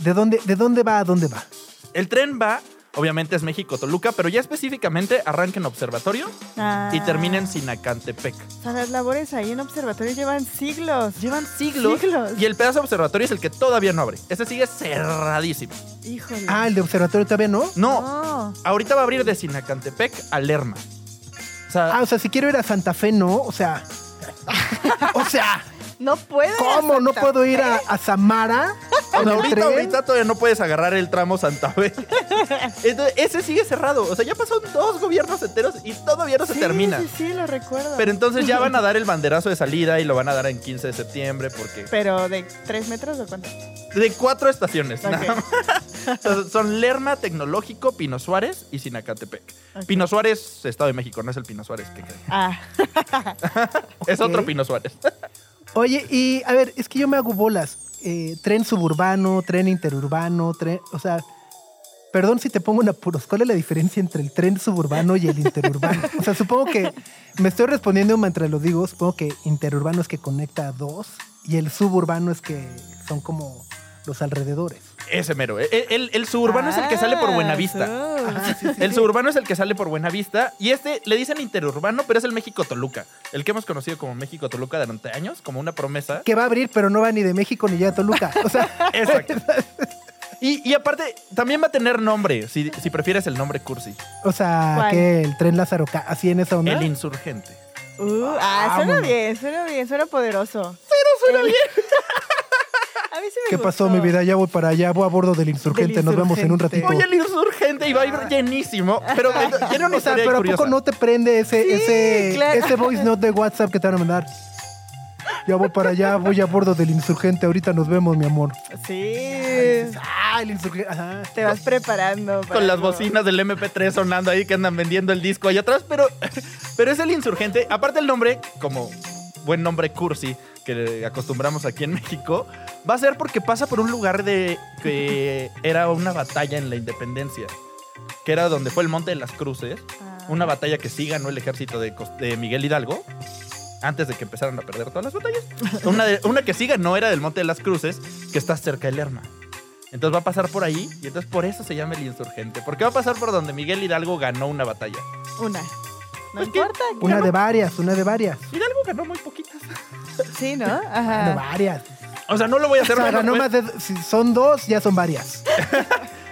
¿De dónde, ¿De dónde va a dónde va? El tren va, obviamente es México-Toluca, pero ya específicamente arranca en Observatorio Ah. y termina en Sinacantepec. O sea, las labores ahí en observatorio llevan siglos. Llevan siglos, Siglos. y el pedazo de observatorio es el que todavía no abre. Ese sigue cerradísimo. Híjole. Ah, el de observatorio todavía no. No, No. ahorita va a abrir de Sinacantepec a Lerma. O sea, Ah, o sea, si quiero ir a Santa Fe, no. O sea. [LAUGHS] o sea, No puedo. ir a ¿cómo no puedo ir a, a Samara? Ahorita, tren? ahorita todavía no puedes agarrar el tramo Santa Fe. [LAUGHS] Entonces, ese sigue cerrado. O sea, ya pasaron dos gobiernos enteros y todavía no se Sí, termina. Sí, sí, lo recuerdo. Pero entonces ya van a [LAUGHS] dar el banderazo de salida y lo van a dar en 15 de septiembre porque Pero de tres metros o cuánto? de cuatro estaciones. Nada más. [LAUGHS] Sea, son Lerma, Tecnológico, Pino Suárez y Sinacatepec. Ok. Pino Suárez, Estado de México, no es el Pino Suárez que creen. Ah, Es otro Pino Suárez. Oye, y a ver, es que yo me hago bolas. Eh, tren suburbano, tren interurbano, tren. O sea, perdón si te pongo en apuros. ¿Cuál es la diferencia entre el tren suburbano y el interurbano? O sea, supongo que me estoy respondiendo mientras lo digo. Supongo que interurbano es que conecta a dos y el suburbano es que son como los alrededores. Ese mero. El, el- el suburbano es el que sale por Buenavista. Ah, sí. El suburbano es el que sale por Buenavista y este le dicen interurbano, pero es el México Toluca, el que hemos conocido como México Toluca durante años, como una promesa. Que va a abrir, pero no va ni de México ni ya a Toluca. O sea, [LAUGHS] Exacto. Y, y aparte, también va a tener nombre, si, si prefieres el nombre cursi. o sea que el tren Lázaro, así en esa onda. El insurgente. Uh, ah, suena bien, suena bien, suena poderoso. Pero suena bien. [LAUGHS] A mí sí me ¿Qué pasó, mi vida? Ya voy para allá, voy a bordo del insurgente. Del Nos vemos en un ratito. Oye, el insurgente y va a ir llenísimo, pero tiene una O sea, historia pero ¿a curiosa. poco no te prende ese, Sí, ese, claro. ese voice note de WhatsApp que te van a mandar? Ya voy para allá, voy a bordo del insurgente. Ahorita nos vemos, mi amor. Sí. Ah, el insurgente. Ajá. Te vas preparando. para Con las algo. bocinas del MP3 sonando ahí que andan vendiendo el disco allá atrás, pero, [LAUGHS] pero es el insurgente. Aparte el nombre, como buen nombre cursi que acostumbramos aquí en México, va a ser porque pasa por un lugar de que era una batalla en la independencia, que era donde fue el Monte de las Cruces, Ah. una batalla que sí ganó el ejército de, Miguel Hidalgo. Antes de que empezaran a perder todas las batallas. Una, de- una que sí ganó era del Monte de las Cruces, que está cerca de Lerma. Entonces va a pasar por ahí y entonces por eso se llama el insurgente. Porque va a pasar por donde Miguel Hidalgo ganó una batalla. Una. No Pues que- importa. Una de varias, una de varias. Hidalgo ganó muy poquitas. Sí, ¿no? Una de Ajá. varias. O sea, no lo voy a O hacer sea, ganó pues. más de. Si son dos, ya son varias.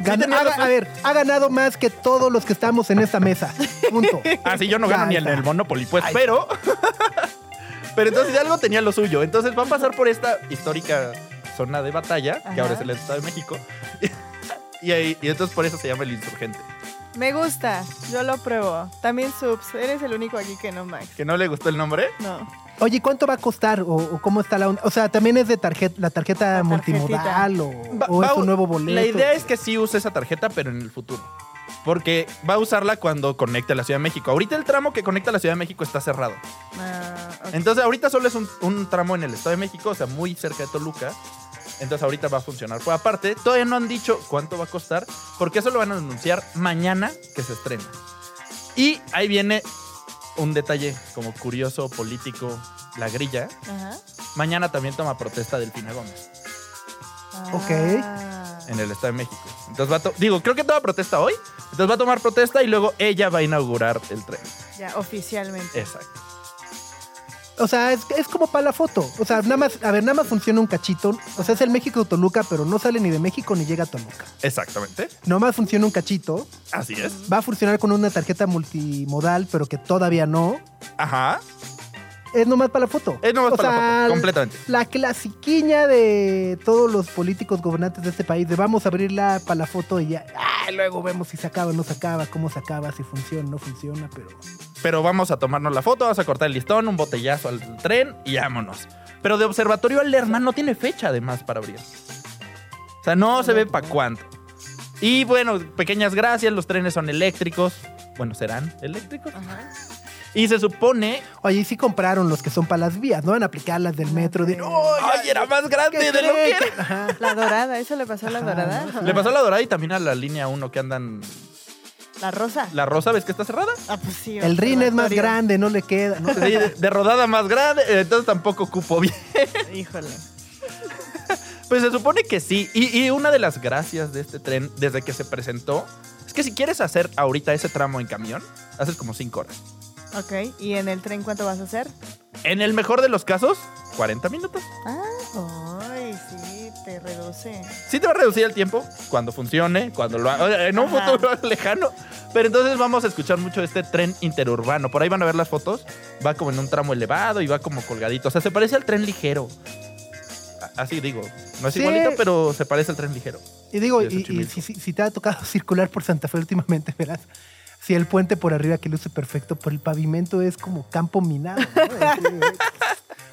Gan- tenía ha- razón. a ver, ha ganado más que todos los que estamos en esta mesa. Punto. Ah, sí, yo no Ya gano ni está. el Monopoly, pues, pero. [LAUGHS] pero entonces Hidalgo tenía lo suyo. Entonces va a pasar por esta histórica zona de batalla, que ahora es el Estado de México. [LAUGHS] y, ahí, y entonces por eso se llama el insurgente. Me gusta. Yo lo pruebo. También subs. Eres el único aquí que no, Max. ¿Que no le gustó el nombre? No. Oye, ¿cuánto va a costar? ¿O, o cómo está la onda? O sea, ¿también es de tarjeta, la tarjeta La multimodal o, Va- o es un nuevo boleto? La idea es que sí use esa tarjeta, pero en el futuro. Porque va a usarla cuando conecte a la Ciudad de México. Ahorita el tramo que conecta a la Ciudad de México está cerrado. Ah. Entonces ahorita solo es un, un tramo en el Estado de México, o sea, muy cerca de Toluca. Entonces ahorita va a funcionar. Pues aparte, todavía no han dicho cuánto va a costar, porque eso lo van a anunciar mañana que se estrena. Y ahí viene un detalle como curioso, político, la grilla. Ajá. Mañana también toma protesta Delfina Gómez Ok. Ah. en el Estado de México. Entonces va a to- digo, creo que toma protesta hoy. Entonces va a tomar protesta y luego ella va a inaugurar el tren. Ya, oficialmente. Exacto. O sea, es, es como para la foto. O sea, nada más, a ver, nada más funciona un cachito. O sea, es el México Toluca, pero no sale ni de México ni llega a Toluca. Exactamente. Nomás funciona un cachito. Así es. Va a funcionar con una tarjeta multimodal, pero que todavía no. Ajá. Es nomás para la foto. Es nomás O para la sea, foto, completamente. La clasiquiña de todos los políticos gobernantes de este país, de vamos a abrirla para la foto y ya, ah, luego vemos si se acaba o no se acaba, cómo se acaba, si funciona o no funciona, pero... Pero vamos a tomarnos la foto, vamos a cortar el listón, un botellazo al tren y vámonos. Pero de observatorio al Lerma no tiene fecha además para abrir. O sea, no se ve para cuánto. Y bueno, pequeñas gracias, los trenes son eléctricos. Bueno, serán eléctricos. Ajá. Y se supone. Oye, y sí compraron los que son para las vías, ¿no? Van a aplicar las del metro. De, ¡Oh, ya- ¡Ay, era más grande ¿qué de lo que cree? era! Ajá. La dorada, ¿eso le pasó a la Ajá. dorada? Le pasó a la dorada y también a la línea 1 que andan. La rosa. La rosa, ¿ves que está cerrada? Ah, pues sí. El RIN es más grande, no le queda. ¿no? Sí, de, de rodada más grande, entonces tampoco cupo bien. Híjole. Pues se supone que sí. Y, y una de las gracias de este tren desde que se presentó es que si quieres hacer ahorita ese tramo en camión, haces como 5 horas. Ok, ¿y en el tren cuánto vas a hacer? En el mejor de los casos, 40 minutos. Ah, ay, sí, te reduce. Sí te va a reducir el tiempo cuando funcione, cuando lo sea, en un Ajá. futuro [LAUGHS] lejano. Pero entonces vamos a escuchar mucho este tren interurbano. Por ahí van a ver las fotos. Va como en un tramo elevado y va como colgadito. O sea, se parece al tren ligero. Así digo. No es Sí. igualito, pero se parece al tren ligero. Y digo, y, si- si te ha tocado [LAUGHS] circular por Santa Fe últimamente, verás si el puente por arriba que luce perfecto, por el pavimento es como campo minado. ¿no? [LAUGHS]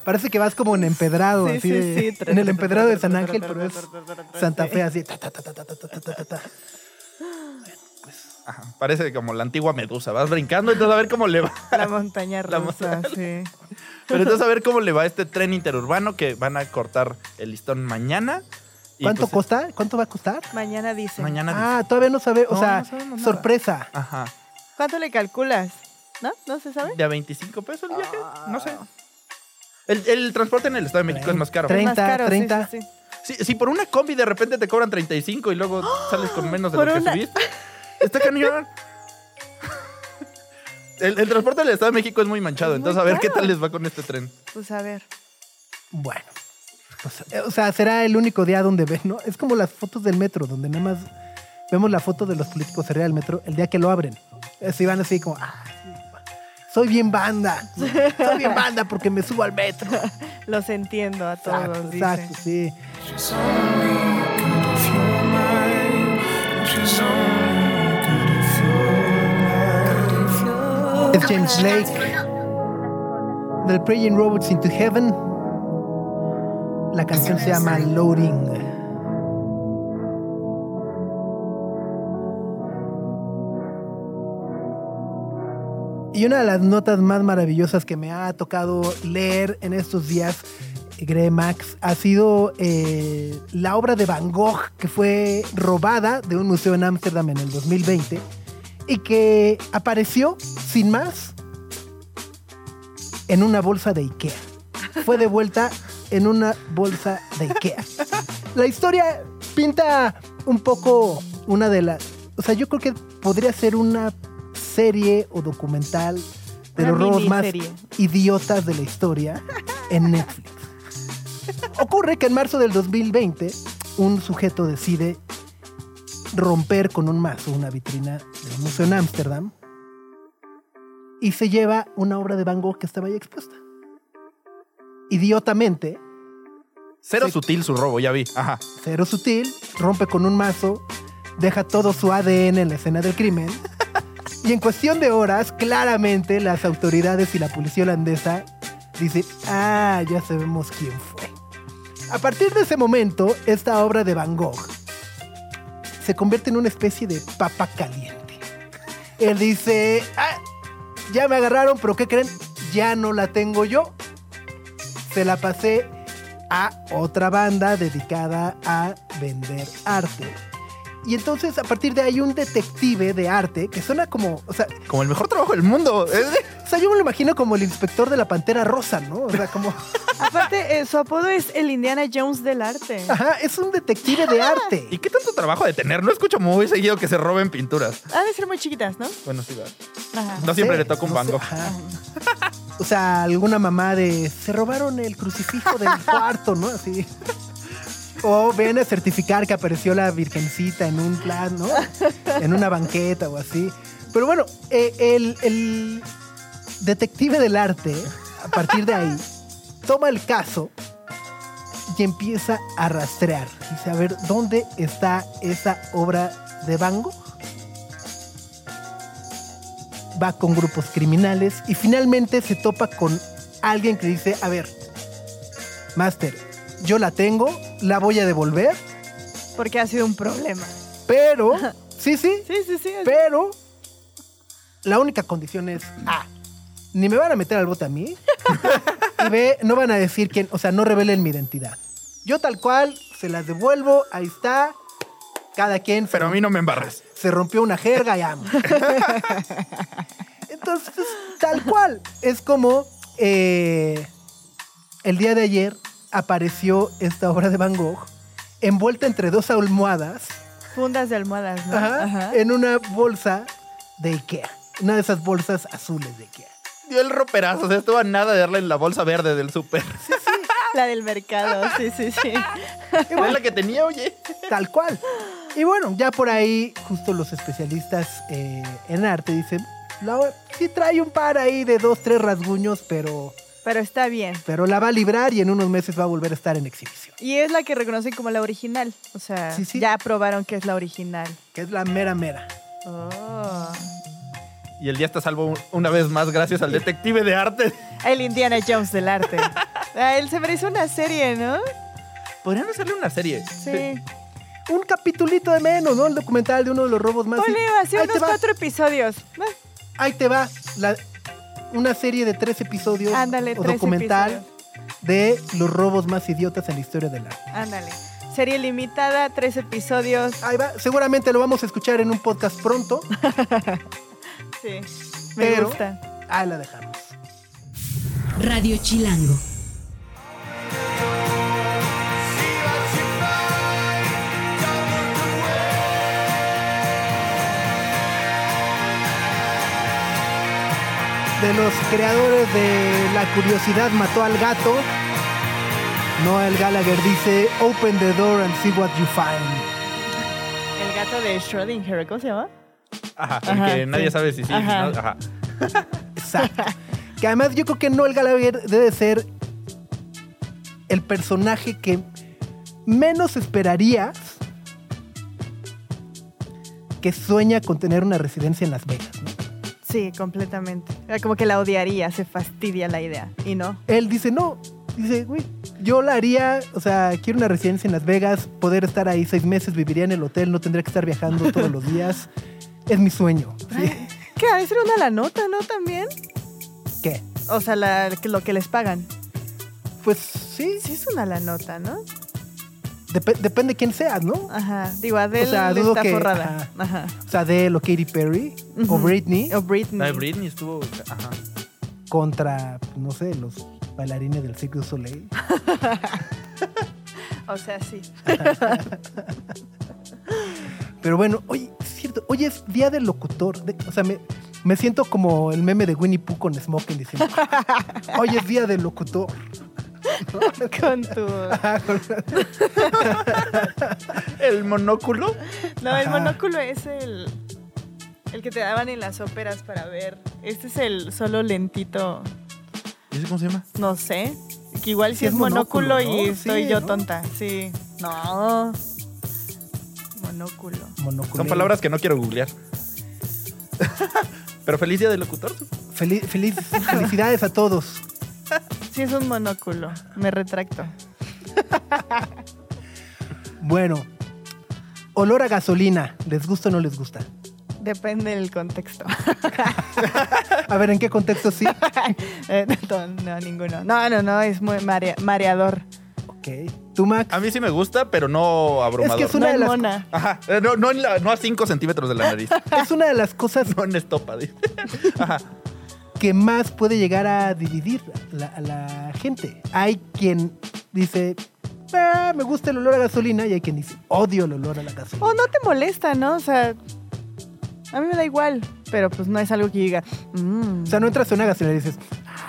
Pues, parece que vas como en empedrado, así en el empedrado de San Ángel, pero es Santa Fe así. Parece como la antigua medusa. Vas brincando, entonces a ver cómo le va. [LAUGHS] La montaña rusa, la [LAUGHS] montaña... sí. Pero entonces a ver cómo le va este tren interurbano que van a cortar el listón mañana. ¿Cuánto pues, cuesta? ¿Cuánto va a costar? Mañana dice. Mañana. Ah, todavía no sabe, o No, sea, no sabemos nada. sorpresa. Ajá. ¿Cuánto le calculas? ¿No? ¿No se sabe? ¿De a 25 pesos el viaje? No sé. El, el transporte en el Estado de México es más caro. Tre- Es más 30, caro, sí, 30. sí, sí. Si, si por una combi de repente te cobran 35 y luego sales con menos de lo que subiste, está cañón. El, el transporte del Estado de México es muy manchado, Es muy entonces a ver qué tal les va con este tren. Pues a ver. Bueno. Pues, eh, o sea, será el único día donde ven, ¿no? Es como las fotos del metro, donde nada más vemos la foto de los políticos arriba del metro el día que lo abren. Así van así como, "Ah, soy bien banda. Soy bien banda porque me subo al metro. [LAUGHS] Los entiendo a todos, Exacto, dice. exacto, sí. Es James Blake. Del Praying Robots into Heaven. La canción se llama Loading. Y una de las notas más maravillosas que me ha tocado leer en estos días, Gre Max, ha sido eh, la obra de Van Gogh que fue robada de un museo en Ámsterdam en el 2020 y que apareció sin más en una bolsa de Ikea. Fue de vuelta en una bolsa de Ikea. La historia pinta un poco una de las... O sea, yo creo que podría ser una serie o documental de los robos más idiotas de la historia en Netflix. Ocurre que en marzo del 2020 un sujeto decide romper con un mazo una vitrina de un museo en Ámsterdam y se lleva una obra de Van Gogh que estaba ahí expuesta. Idiotamente, Cero sutil su robo, ya vi. Ajá. cero sutil, rompe con un mazo, deja todo su ADN en la escena del crimen [LAUGHS] y en cuestión de horas, claramente las autoridades y la policía holandesa dicen, ah, ya sabemos quién fue. A partir de ese momento, esta obra de Van Gogh se convierte en una especie de papa caliente. Él dice, ah, ya me agarraron, pero ¿qué creen? Ya no la tengo yo. Se la pasé a otra banda dedicada a vender arte. Y entonces a partir de ahí un detective de arte que suena como, o sea, Como el mejor trabajo del mundo. De- o sea, yo me lo imagino como el inspector de la Pantera Rosa, ¿no? O sea, como, [LAUGHS] Aparte, eh, su apodo es el Indiana Jones del arte. ajá, es un detective de arte. ¿Y qué tanto trabajo de tener? No escucho muy seguido que se roben pinturas. Han de ser muy chiquitas, ¿no? Bueno, sí, ¿verdad? Ajá. No siempre le toca un no ajá. [LAUGHS] O sea, alguna mamá de se robaron el crucifijo del [LAUGHS] cuarto, ¿no? Así. O ven a certificar que apareció la virgencita en un plan, ¿no? En una banqueta o así. Pero bueno, eh, el, el detective del arte, a partir de ahí, toma el caso y empieza a rastrear. Dice, a ver, ¿dónde está esa obra de Van Gogh? Va con grupos criminales y finalmente se topa con alguien que dice, a ver, Master, yo la tengo, la voy a devolver, Porque ha sido un problema. pero, [LAUGHS] sí, sí, Sí, sí, sí. pero la única condición es, A, ni me van a meter al bote a mí, [LAUGHS] y B, no van a decir quién, o sea, no revelen mi identidad. Yo tal cual, se las devuelvo, ahí está, cada quien... Pero a mí no me embarres. Se rompió una jerga y amo. [LAUGHS] Entonces, tal cual. Es como eh, el día de ayer apareció esta obra de Van Gogh envuelta entre dos almohadas Fundas de almohadas, ¿no? ajá, Ajá. en una bolsa de Ikea. Una de esas bolsas azules de Ikea. Dio el roperazo, o sea, estuvo a nada de darle la bolsa verde del súper. [LAUGHS] La del mercado, sí, sí, sí. Era la que tenía, oye. Tal cual. Y bueno, ya por ahí, justo los especialistas eh, en arte dicen, la, sí trae un par ahí de dos, tres rasguños, pero, Pero está bien. pero la va a librar y en unos meses va a volver a estar en exhibición. Y es la que reconocen como la original. O sea, Sí, sí. ya probaron que es la original. Que es la mera mera. Oh. Y el día está salvo un- una vez más gracias al detective de arte. El Indiana Jones del arte. [LAUGHS] Ah, él se merece una serie, ¿no? Podrían hacerle una serie. Sí. Un capitulito de menos, ¿no? El documental de uno de los robos más... Ponle así ahí unos cuatro episodios. Ah, ahí te va. la- una serie de tres episodios Ándale, o tres documental episodios. de los robos más idiotas en la historia del arte. Ándale. Serie limitada, tres episodios. Ahí va. Seguramente lo vamos a escuchar en un podcast pronto. [LAUGHS] Sí. Me Pero- gusta. Ahí la dejamos. Radio Chilango. De los creadores de La curiosidad mató al gato. Noel Gallagher dice, Open the door and see what you find. El gato de Schrödinger, ¿cómo se llama? Ajá, el Ajá, que nadie sí. sabe si sí, Ajá. no. Ajá. Exacto. que además yo creo que Noel Gallagher debe ser el personaje que menos esperarías que sueña con tener una residencia en Las Vegas. ¿no? Sí, completamente. Era Como que la odiaría, se fastidia la idea. Y no. Él dice, no, dice, güey, yo la haría, o sea, quiero una residencia en Las Vegas, poder estar ahí seis meses, viviría en el hotel, no tendría que estar viajando todos los días. [LAUGHS] Es mi sueño. ¿sí? ¿Qué? De ser una la nota, ¿no? También. ¿Qué? O sea, la- que lo que les pagan. Pues sí, Sí es una la nota, ¿no? Dep- depende de quién seas, ¿no? Ajá. Digo, Adele O sea, dudo está que- forrada. Ajá. O sea, de lo Katy Perry o. Britney O Britney. La de Britney estuvo. Ajá. contra, no sé, los bailarines del Cirque du Soleil. [LAUGHS] O sea, sí. [LAUGHS] Pero bueno, oye, es cierto, hoy es día del locutor. de- o sea, me, me siento como el meme de Winnie Pooh con Smoking diciendo, [LAUGHS] hoy es día del locutor. [LAUGHS] Con tu. El monóculo. No, el monóculo es el. El que te daban en las óperas para ver. Este es el solo lentito, ¿Y ese cómo se llama? no sé. Que igual Sí sí es es monóculo, monóculo, y ¿no? estoy Sí, yo ¿no? tonta. Sí. No. Monóculo. Monoculero. Son palabras que no quiero googlear. [LAUGHS] Pero feliz día del locutor. Feliz, feliz, felicidades a todos. [LAUGHS] Sí es un monóculo. Me retracto. Bueno, olor a gasolina, ¿les gusta o no les gusta? Depende del contexto. [LAUGHS] A ver, ¿en qué contexto sí? [LAUGHS] Eh, no, no, ninguno. No, no, no, es muy marea- mareador. Ok. ¿Tú, Max? A mí sí me gusta, pero no Es abrumador. que es No una, de en las, mona. Ajá. Eh, No, no, en la- no a 5 centímetros de la [LAUGHS] nariz. es una de las cosas No en estopa. dice. Ajá. Que más puede llegar a dividir la- a la gente. Hay quien dice, "Ah, me gusta el olor a gasolina, y hay quien dice, odio el olor a la gasolina. O no te molesta, ¿no? O sea, a mí me da igual, pero pues no es algo que diga. "Mm, O sea, no entras a una gasolina y dices,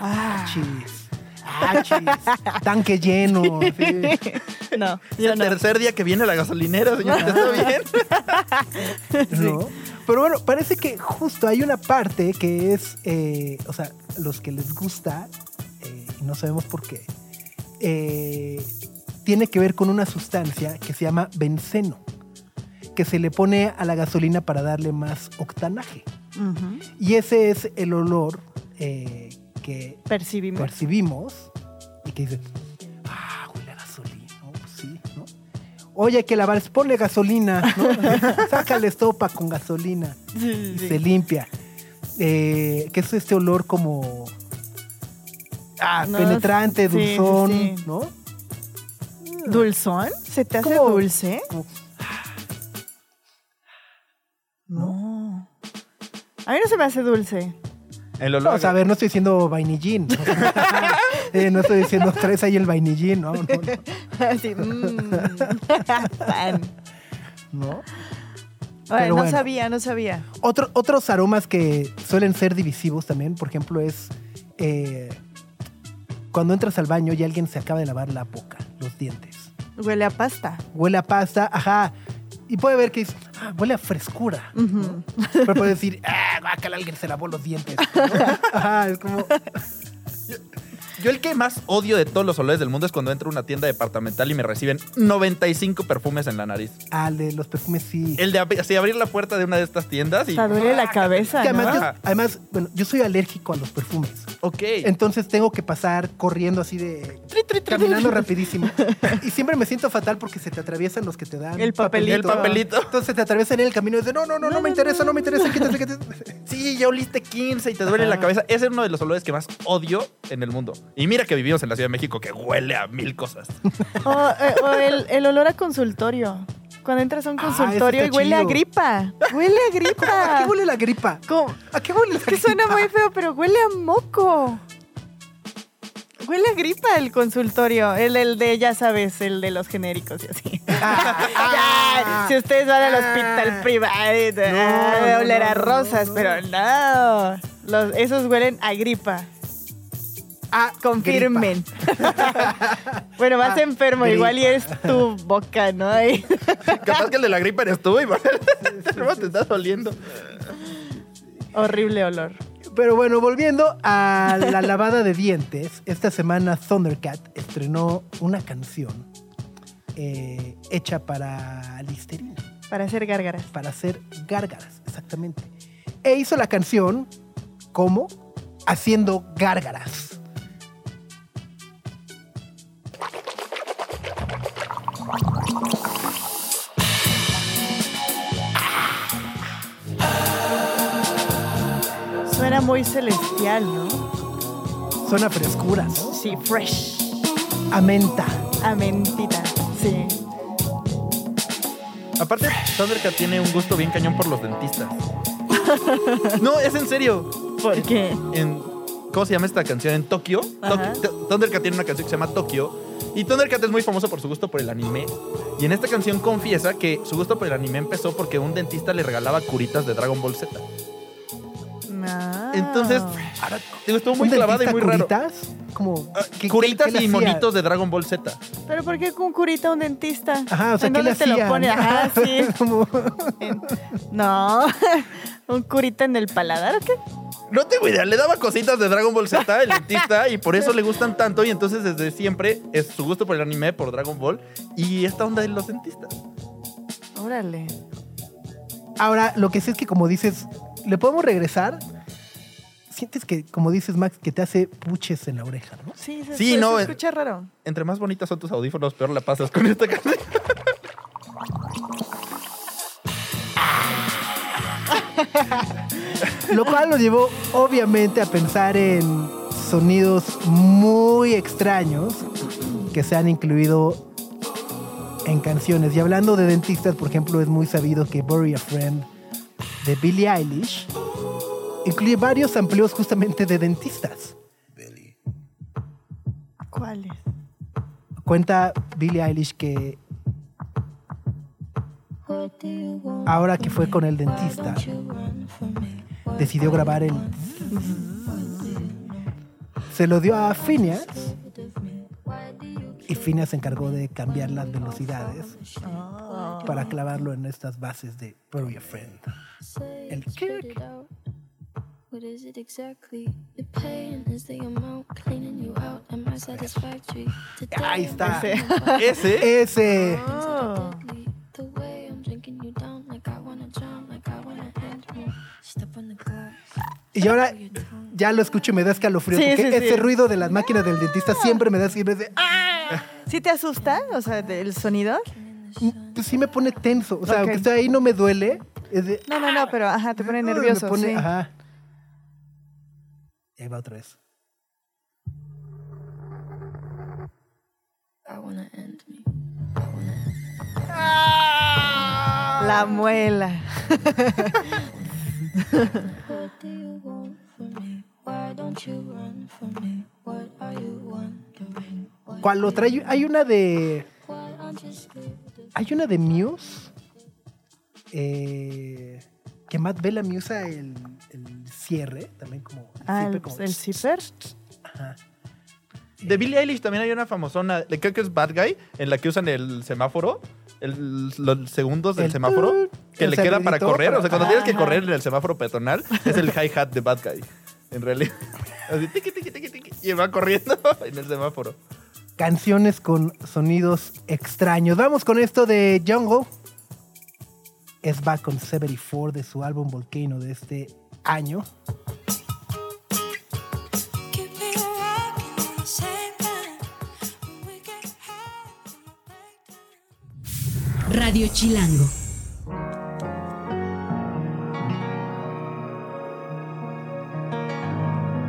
ah, chis, ah, chis, tanque lleno. [LAUGHS] no, yo el no. tercer día que viene la gasolinera, señorita. ¿Está [LAUGHS] bien? [LAUGHS] ¿no? Pero bueno, parece que justo hay una parte que es, eh, o sea, los que les gusta, eh, y no sabemos por qué, eh, tiene que ver con una sustancia que se llama benceno, que se le pone a la gasolina para darle más octanaje. Y ese es el olor que Percibimos. percibimos y que dicen, ah, Oye, hay que lavar, ponle gasolina, ¿no? [LAUGHS] Sácale estopa con gasolina Sí, y sí, se limpia. Eh, que es este olor como ah, No, penetrante, sí, dulzón, sí. ¿no? ¿Dulzón? ¿Se te hace Como- dulce? como- No. A mí no se me hace dulce. El olor. o sea, a ver, no estoy diciendo vainillín. [LAUGHS] Eh, no estoy diciendo tres ahí el vainillín, no, no, no. Así, mmm. Pan. ¿no? No bueno. sabía, no sabía. Otro- otros aromas que suelen ser divisivos también, por ejemplo, es eh, cuando entras al baño y alguien se acaba de lavar la boca, los dientes. Huele a pasta. Huele a pasta, ajá. Y puede ver que es, ah, huele a frescura. Ujú. Pero puede decir, ah, guácala, alguien se lavó los dientes. ¿no? [LAUGHS] Ajá, es como, Yo el que más odio de todos los olores del mundo es cuando entro a una tienda departamental y me reciben 95 perfumes en la nariz. ah, de los perfumes sí. El de ab- así abrir la puerta de una de estas tiendas y... O sea, duele la cabeza, Que además, ¿no? yo, además, bueno, yo soy alérgico a los perfumes. Ok. Entonces tengo que pasar corriendo así de... Caminando rapidísimo. [LAUGHS] Y siempre me siento fatal porque se te atraviesan los que te dan. El papelito. El papelito. Entonces te atraviesan en el camino y dices, no, no, no, no, me interesa, no me interesa, quítate, quítate. Sí, ya oliste 15 y te duele la cabeza. Ese es uno de los olores que más odio en el mundo. Y mira que vivimos en la Ciudad de México que huele a mil cosas. [LAUGHS] O, eh, o el, el olor a consultorio. Cuando entras a un Ah, consultorio y huele a gripa. Huele a [LAUGHS] ¿A qué gripa. huele la gripa? ¿Cómo? ¿A qué huele la Es que suena gripa? muy feo, pero huele a moco. Huele a gripa el consultorio. El, el de, ya sabes, el de los genéricos y así. [LAUGHS] Ah, ya, si ustedes van al ah. hospital privado, ah, No, no, oler a no, rosas, no. pero no. Los, esos huelen a gripa. Ah, Confirmen. [LAUGHS] bueno, más Ah, enfermo, gripa. igual y es tu boca, ¿no? Ahí. [LAUGHS] Capaz que el de la gripa eres tú y [LAUGHS] te estás doliendo. Horrible olor. Pero bueno, volviendo a la lavada de dientes, esta semana Thundercat estrenó una canción eh, hecha para Listerine, Para hacer gárgaras. para hacer gárgaras, exactamente. E hizo la canción como haciendo gárgaras. Suena muy celestial, ¿no? Suena a frescura, ¿no? Sí, fresh. A menta. A mentita. Sí. Aparte, Thundercat tiene un gusto bien cañón por los dentistas. [LAUGHS] No, es en serio. ¿Por qué? En, ¿Cómo se llama esta canción? En Tokio. Tok- Thundercat tiene una canción que se llama Tokio. Y Thundercat es muy famoso por su gusto por el anime. Y en esta canción confiesa que su gusto por el anime empezó porque un dentista le regalaba curitas de Dragon Ball Z. No. Entonces, ahora, digo, estuvo muy ¿Un clavada y muy raro. curitas? Como, Ah, ¿qué- curitas qué- qué le y monitos de Dragon Ball Z. ¿Pero por qué con curita un dentista? Ajá, o sea, ¿En ¿qué le te lo pone? Ajá, [LAUGHS] sí. Como- No. [LAUGHS] ¿Un curita en el paladar o qué? No tengo idea, le daba cositas de Dragon Ball Z el dentista y por eso le gustan tanto y entonces desde siempre es su gusto por el anime, por Dragon Ball y esta onda de los dentistas. Órale. Ahora, lo que sí es que como dices, ¿le podemos regresar? Sientes que, como dices, Max, que te hace puches en la oreja, ¿no? Sí, se, Sí, no, se eh. escucha raro. Entre más bonitas son tus audífonos, peor la pasas con esta canción. [LAUGHS] Lo cual nos llevó, obviamente, a pensar en sonidos muy extraños que se han incluido en canciones. Y hablando de dentistas, por ejemplo, es muy sabido que Bury a Friend de Billie Eilish incluye varios amplios justamente de dentistas. ¿Cuáles? Cuenta Billie Eilish que ahora que fue con el dentista, decidió grabar el... Se lo dio a Phineas y Phineas se encargó de cambiar las velocidades para clavarlo en estas bases de Bury a Friend. El kirk. What is it exactly? The pain is the amount cleaning you out. Am I satisfactory? Ahí está. Ese. Ese. Oh. The way I'm drinking you down, like I wanna drown, like I wanna end me. Step on the glass. Y ahora ya lo escucho y me da escalofrío. Sí, porque sí, sí. ese ruido de las máquinas del dentista siempre me da siempre de, ¡ah! ¿Sí te asusta? O sea, el sonido. Pues sí me pone tenso. O sea, aunque estoy ahí no me duele. Es de, No, no, no, pero ajá, te pone me nervioso. pone- sí. Ajá. Y ahí va otra vez. I wanna end me. La muela. What do you want from me? Why don't you run from me? What are you wanting? ¿Cuál otra? Hay, hay una de. Hay una de Muse. eh, que Matt Bellamy usa el, el cierre, también como. Ah, el, como- el zipper. Ajá. De Billie Eilish también hay una famosona, de- creo que es Bad Guy, en la que usan el semáforo, el- los segundos del El semáforo, que le queda para correr. O sea, cuando tienes que correr en el semáforo peatonal, es el hi-hat de Bad Guy, en realidad. [LAUGHS] Así, tiqui, tiqui, tiqui, tiqui, y va corriendo [LAUGHS] en el semáforo. Canciones con sonidos extraños. Vamos con esto de Jungle. Es Back on 74 de su álbum Volcano de este año. Radio Chilango.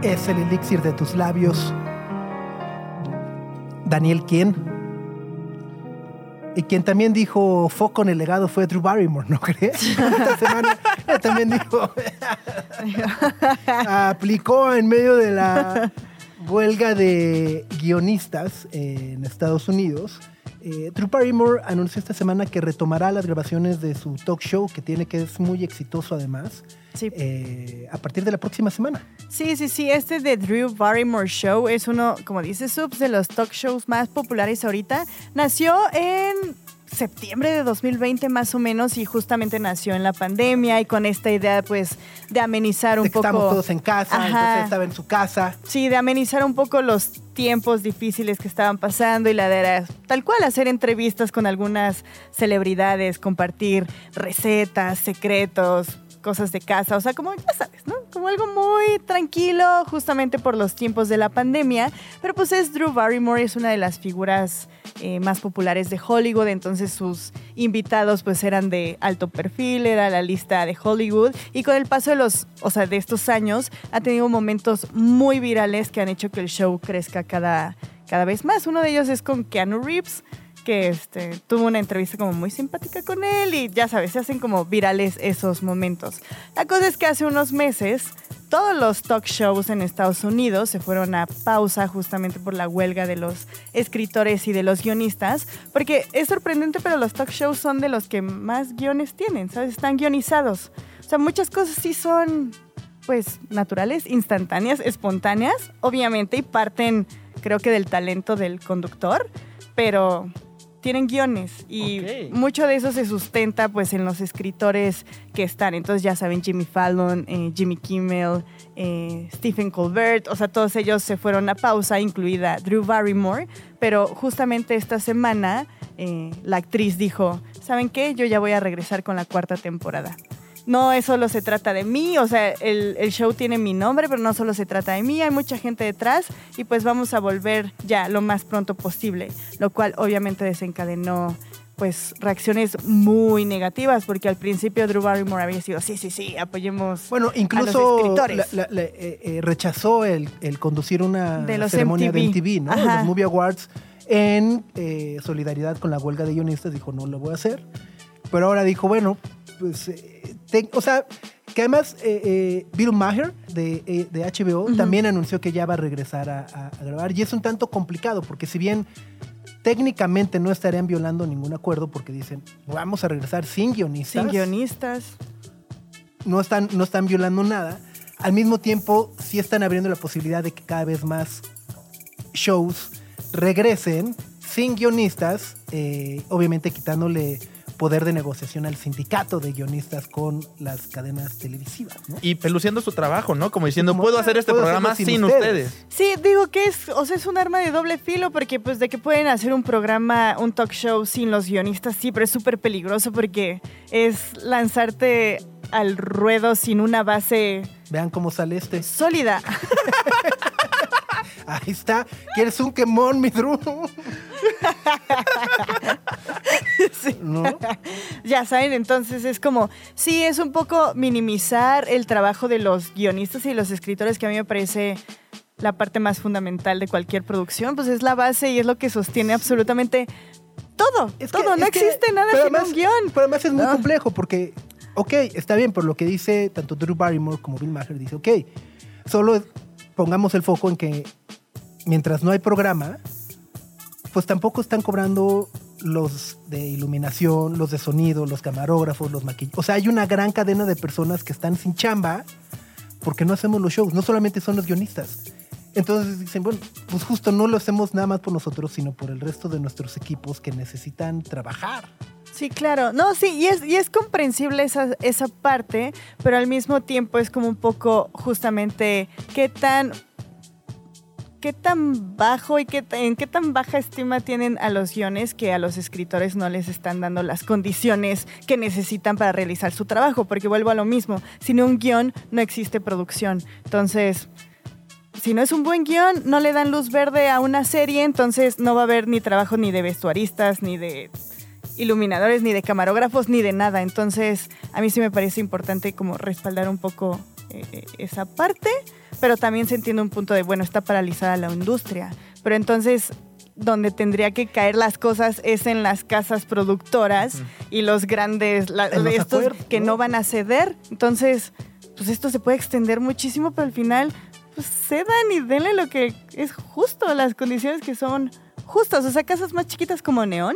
Es el elixir de tus labios. Daniel Quien. Y quien también dijo foco en el legado fue Drew Barrymore, ¿no crees? [LAUGHS] Esta semana también dijo. [LAUGHS] aplicó en medio de la huelga de guionistas en Estados Unidos. Eh, Drew Barrymore anunció esta semana que retomará las grabaciones de su talk show, que tiene que es muy exitoso además, Sí. eh, a partir de la próxima semana. Sí, sí, sí. Este de Drew Barrymore Show es uno, como dice Subs, de los talk shows más populares ahorita. Nació en septiembre de 2020 más o menos y justamente nació en la pandemia y con esta idea pues de amenizar un poco... estamos todos en casa, Ajá. entonces estaba en su casa. Sí, de amenizar un poco los tiempos difíciles que estaban pasando y la de era tal cual hacer entrevistas con algunas celebridades, compartir recetas, secretos, cosas de casa, o sea, como ya sabes, ¿no? Como algo muy tranquilo justamente por los tiempos de la pandemia, pero pues es Drew Barrymore, es una de las figuras eh, más populares de Hollywood, entonces sus invitados pues eran de alto perfil, era la lista de Hollywood y con el paso de los, o sea, de estos años ha tenido momentos muy virales que han hecho que el show crezca cada, cada vez más. Uno de ellos es con Keanu Reeves, que este, tuvo una entrevista como muy simpática con él y ya sabes, se hacen como virales esos momentos. La cosa es que hace unos meses todos los talk shows en Estados Unidos se fueron a pausa justamente por la huelga de los escritores y de los guionistas, porque es sorprendente, pero los talk shows son de los que más guiones tienen, ¿sabes? Están guionizados. O sea, muchas cosas sí son, pues, naturales, instantáneas, espontáneas, obviamente, y parten, creo que, del talento del conductor, pero tienen guiones y mucho de eso se sustenta pues en los escritores que están. Entonces ya saben, Jimmy Fallon, eh, Jimmy Kimmel, eh, Stephen Colbert, o sea, todos ellos se fueron a pausa, incluida Drew Barrymore, pero justamente esta semana eh, la actriz dijo, ¿saben qué? Yo ya voy a regresar con la cuarta temporada. No es solo se trata de mí, o sea, el, el show tiene mi nombre, pero no solo se trata de mí, hay mucha gente detrás y pues vamos a volver ya lo más pronto posible, lo cual obviamente desencadenó pues reacciones muy negativas, porque al principio Drew Barrymore había sido, sí, sí, sí, apoyemos Bueno, incluso escritores. la- la- la- eh, eh, rechazó el, el conducir una De los ceremonia de MTV, ¿no? ajá. Los Movie Awards en eh, solidaridad con la huelga de guionistas. Dijo, no lo voy a hacer. Pero ahora dijo, bueno, pues, eh, te- o sea, que además eh, eh, Bill Maher de, de HBO también anunció que ya va a regresar a, a- a grabar. Y es un tanto complicado, porque si bien técnicamente no estarían violando ningún acuerdo, porque dicen, vamos a regresar sin guionistas sin guionistas. no están, no están violando nada. Al mismo tiempo, sí están abriendo la posibilidad de que cada vez más shows regresen sin guionistas, eh, obviamente quitándole poder de negociación al sindicato de guionistas con las cadenas televisivas. ¿no? Y peluciendo su trabajo, ¿no? Como diciendo, Como, puedo hacer este puedo programa sin, sin ustedes. ustedes. Sí, digo que es, o sea, es un arma de doble filo porque pues de que pueden hacer un programa, un talk show sin los guionistas, sí, pero es súper peligroso porque es lanzarte al ruedo sin una base Vean cómo sale este. sólida. [LAUGHS] Ahí está. ¿Quieres un quemón, mi Drew? [LAUGHS] Sí. ¿No? Ya saben, entonces es como, sí, es un poco minimizar el trabajo de los guionistas y los escritores, que a mí me parece la parte más fundamental de cualquier producción, pues es la base y es lo que sostiene absolutamente todo, Es que- todo, no que- existe nada sin además- un guion. Pero además es muy No. complejo porque, ok, está bien, pero lo que dice tanto Drew Barrymore como Bill Maher dice, ok, solo pongamos el foco en que mientras no hay programa, pues tampoco están cobrando los de iluminación, los de sonido, los camarógrafos, los maquillajes. O sea, hay una gran cadena de personas que están sin chamba porque no hacemos los shows, no solamente son los guionistas. Entonces dicen, bueno, pues justo no lo hacemos nada más por nosotros, sino por el resto de nuestros equipos que necesitan trabajar. Sí, claro. No, sí, y es, y es comprensible esa, esa parte, pero al mismo tiempo es como un poco justamente qué tan qué tan bajo y qué, en qué tan baja estima tienen a los guiones que a los escritores no les están dando las condiciones que necesitan para realizar su trabajo, porque vuelvo a lo mismo, sin un guion no existe producción. Entonces, si no es un buen guion, no le dan luz verde a una serie, entonces no va a haber ni trabajo ni de vestuaristas, ni de iluminadores, ni de camarógrafos, ni de nada. Entonces, a mí sí me parece importante como respaldar un poco eh, eh, esa parte, pero también se entiende un punto de, bueno, está paralizada la industria. Pero entonces, donde tendría que caer las cosas es en las casas productoras y los grandes, la- En los estos acuerdos, que ¿no? no van a ceder. Entonces, pues esto se puede extender muchísimo, pero al final, pues cedan y denle lo que es justo, las condiciones que son justas. O sea, casas más chiquitas como Neón,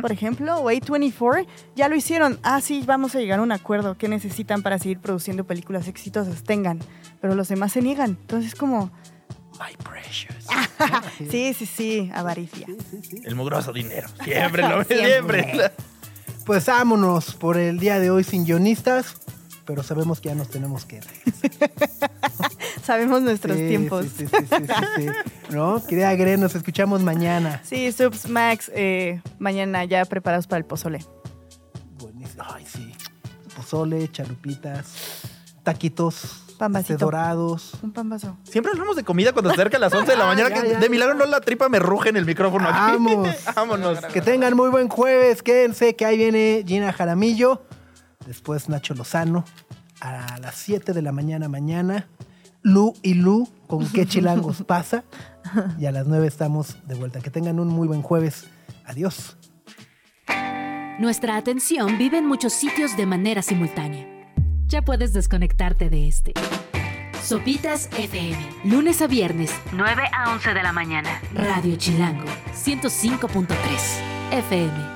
Por ejemplo, o A24, ya lo hicieron. Ah, sí, vamos a llegar a un acuerdo. ¿Qué necesitan para seguir produciendo películas exitosas? Tengan. Pero los demás se niegan. Entonces, como, My precious. [LAUGHS] sí, sí, sí, avaricia. El mugroso dinero. Siempre lo [LAUGHS] Siempre. siempre. Pues vámonos por el día de hoy sin guionistas, pero sabemos que ya nos tenemos que ir. [LAUGHS] Sabemos nuestros Sí, tiempos. Sí, sí, sí, sí, sí, sí. ¿No? Querida Gre, nos escuchamos mañana. Sí, Subs Max, eh, mañana ya preparados para el pozole. Buenísimo. Ay, sí. Pozole, chalupitas, taquitos Pan este, dorados. Un pan vaso. Siempre hablamos de comida cuando se acerca a las 11 de la [LAUGHS] mañana. Ya, que ya, de ya. milagro no la tripa me ruge en el micrófono aquí. Vamos. [LAUGHS] Vámonos. Que tengan muy buen jueves. Quédense que ahí viene Gina Jaramillo. Después Nacho Lozano. A las 7 de la mañana mañana. Lu y Lu con qué [LAUGHS] chilangos pasa. Y a las 9 estamos de vuelta. Que tengan un muy buen jueves. Adiós. Nuestra atención vive en muchos sitios de manera simultánea. Ya puedes desconectarte de este. Sopitas FM. Lunes a viernes, 9 a 11 de la mañana. Radio Chilango, 105.3 FM.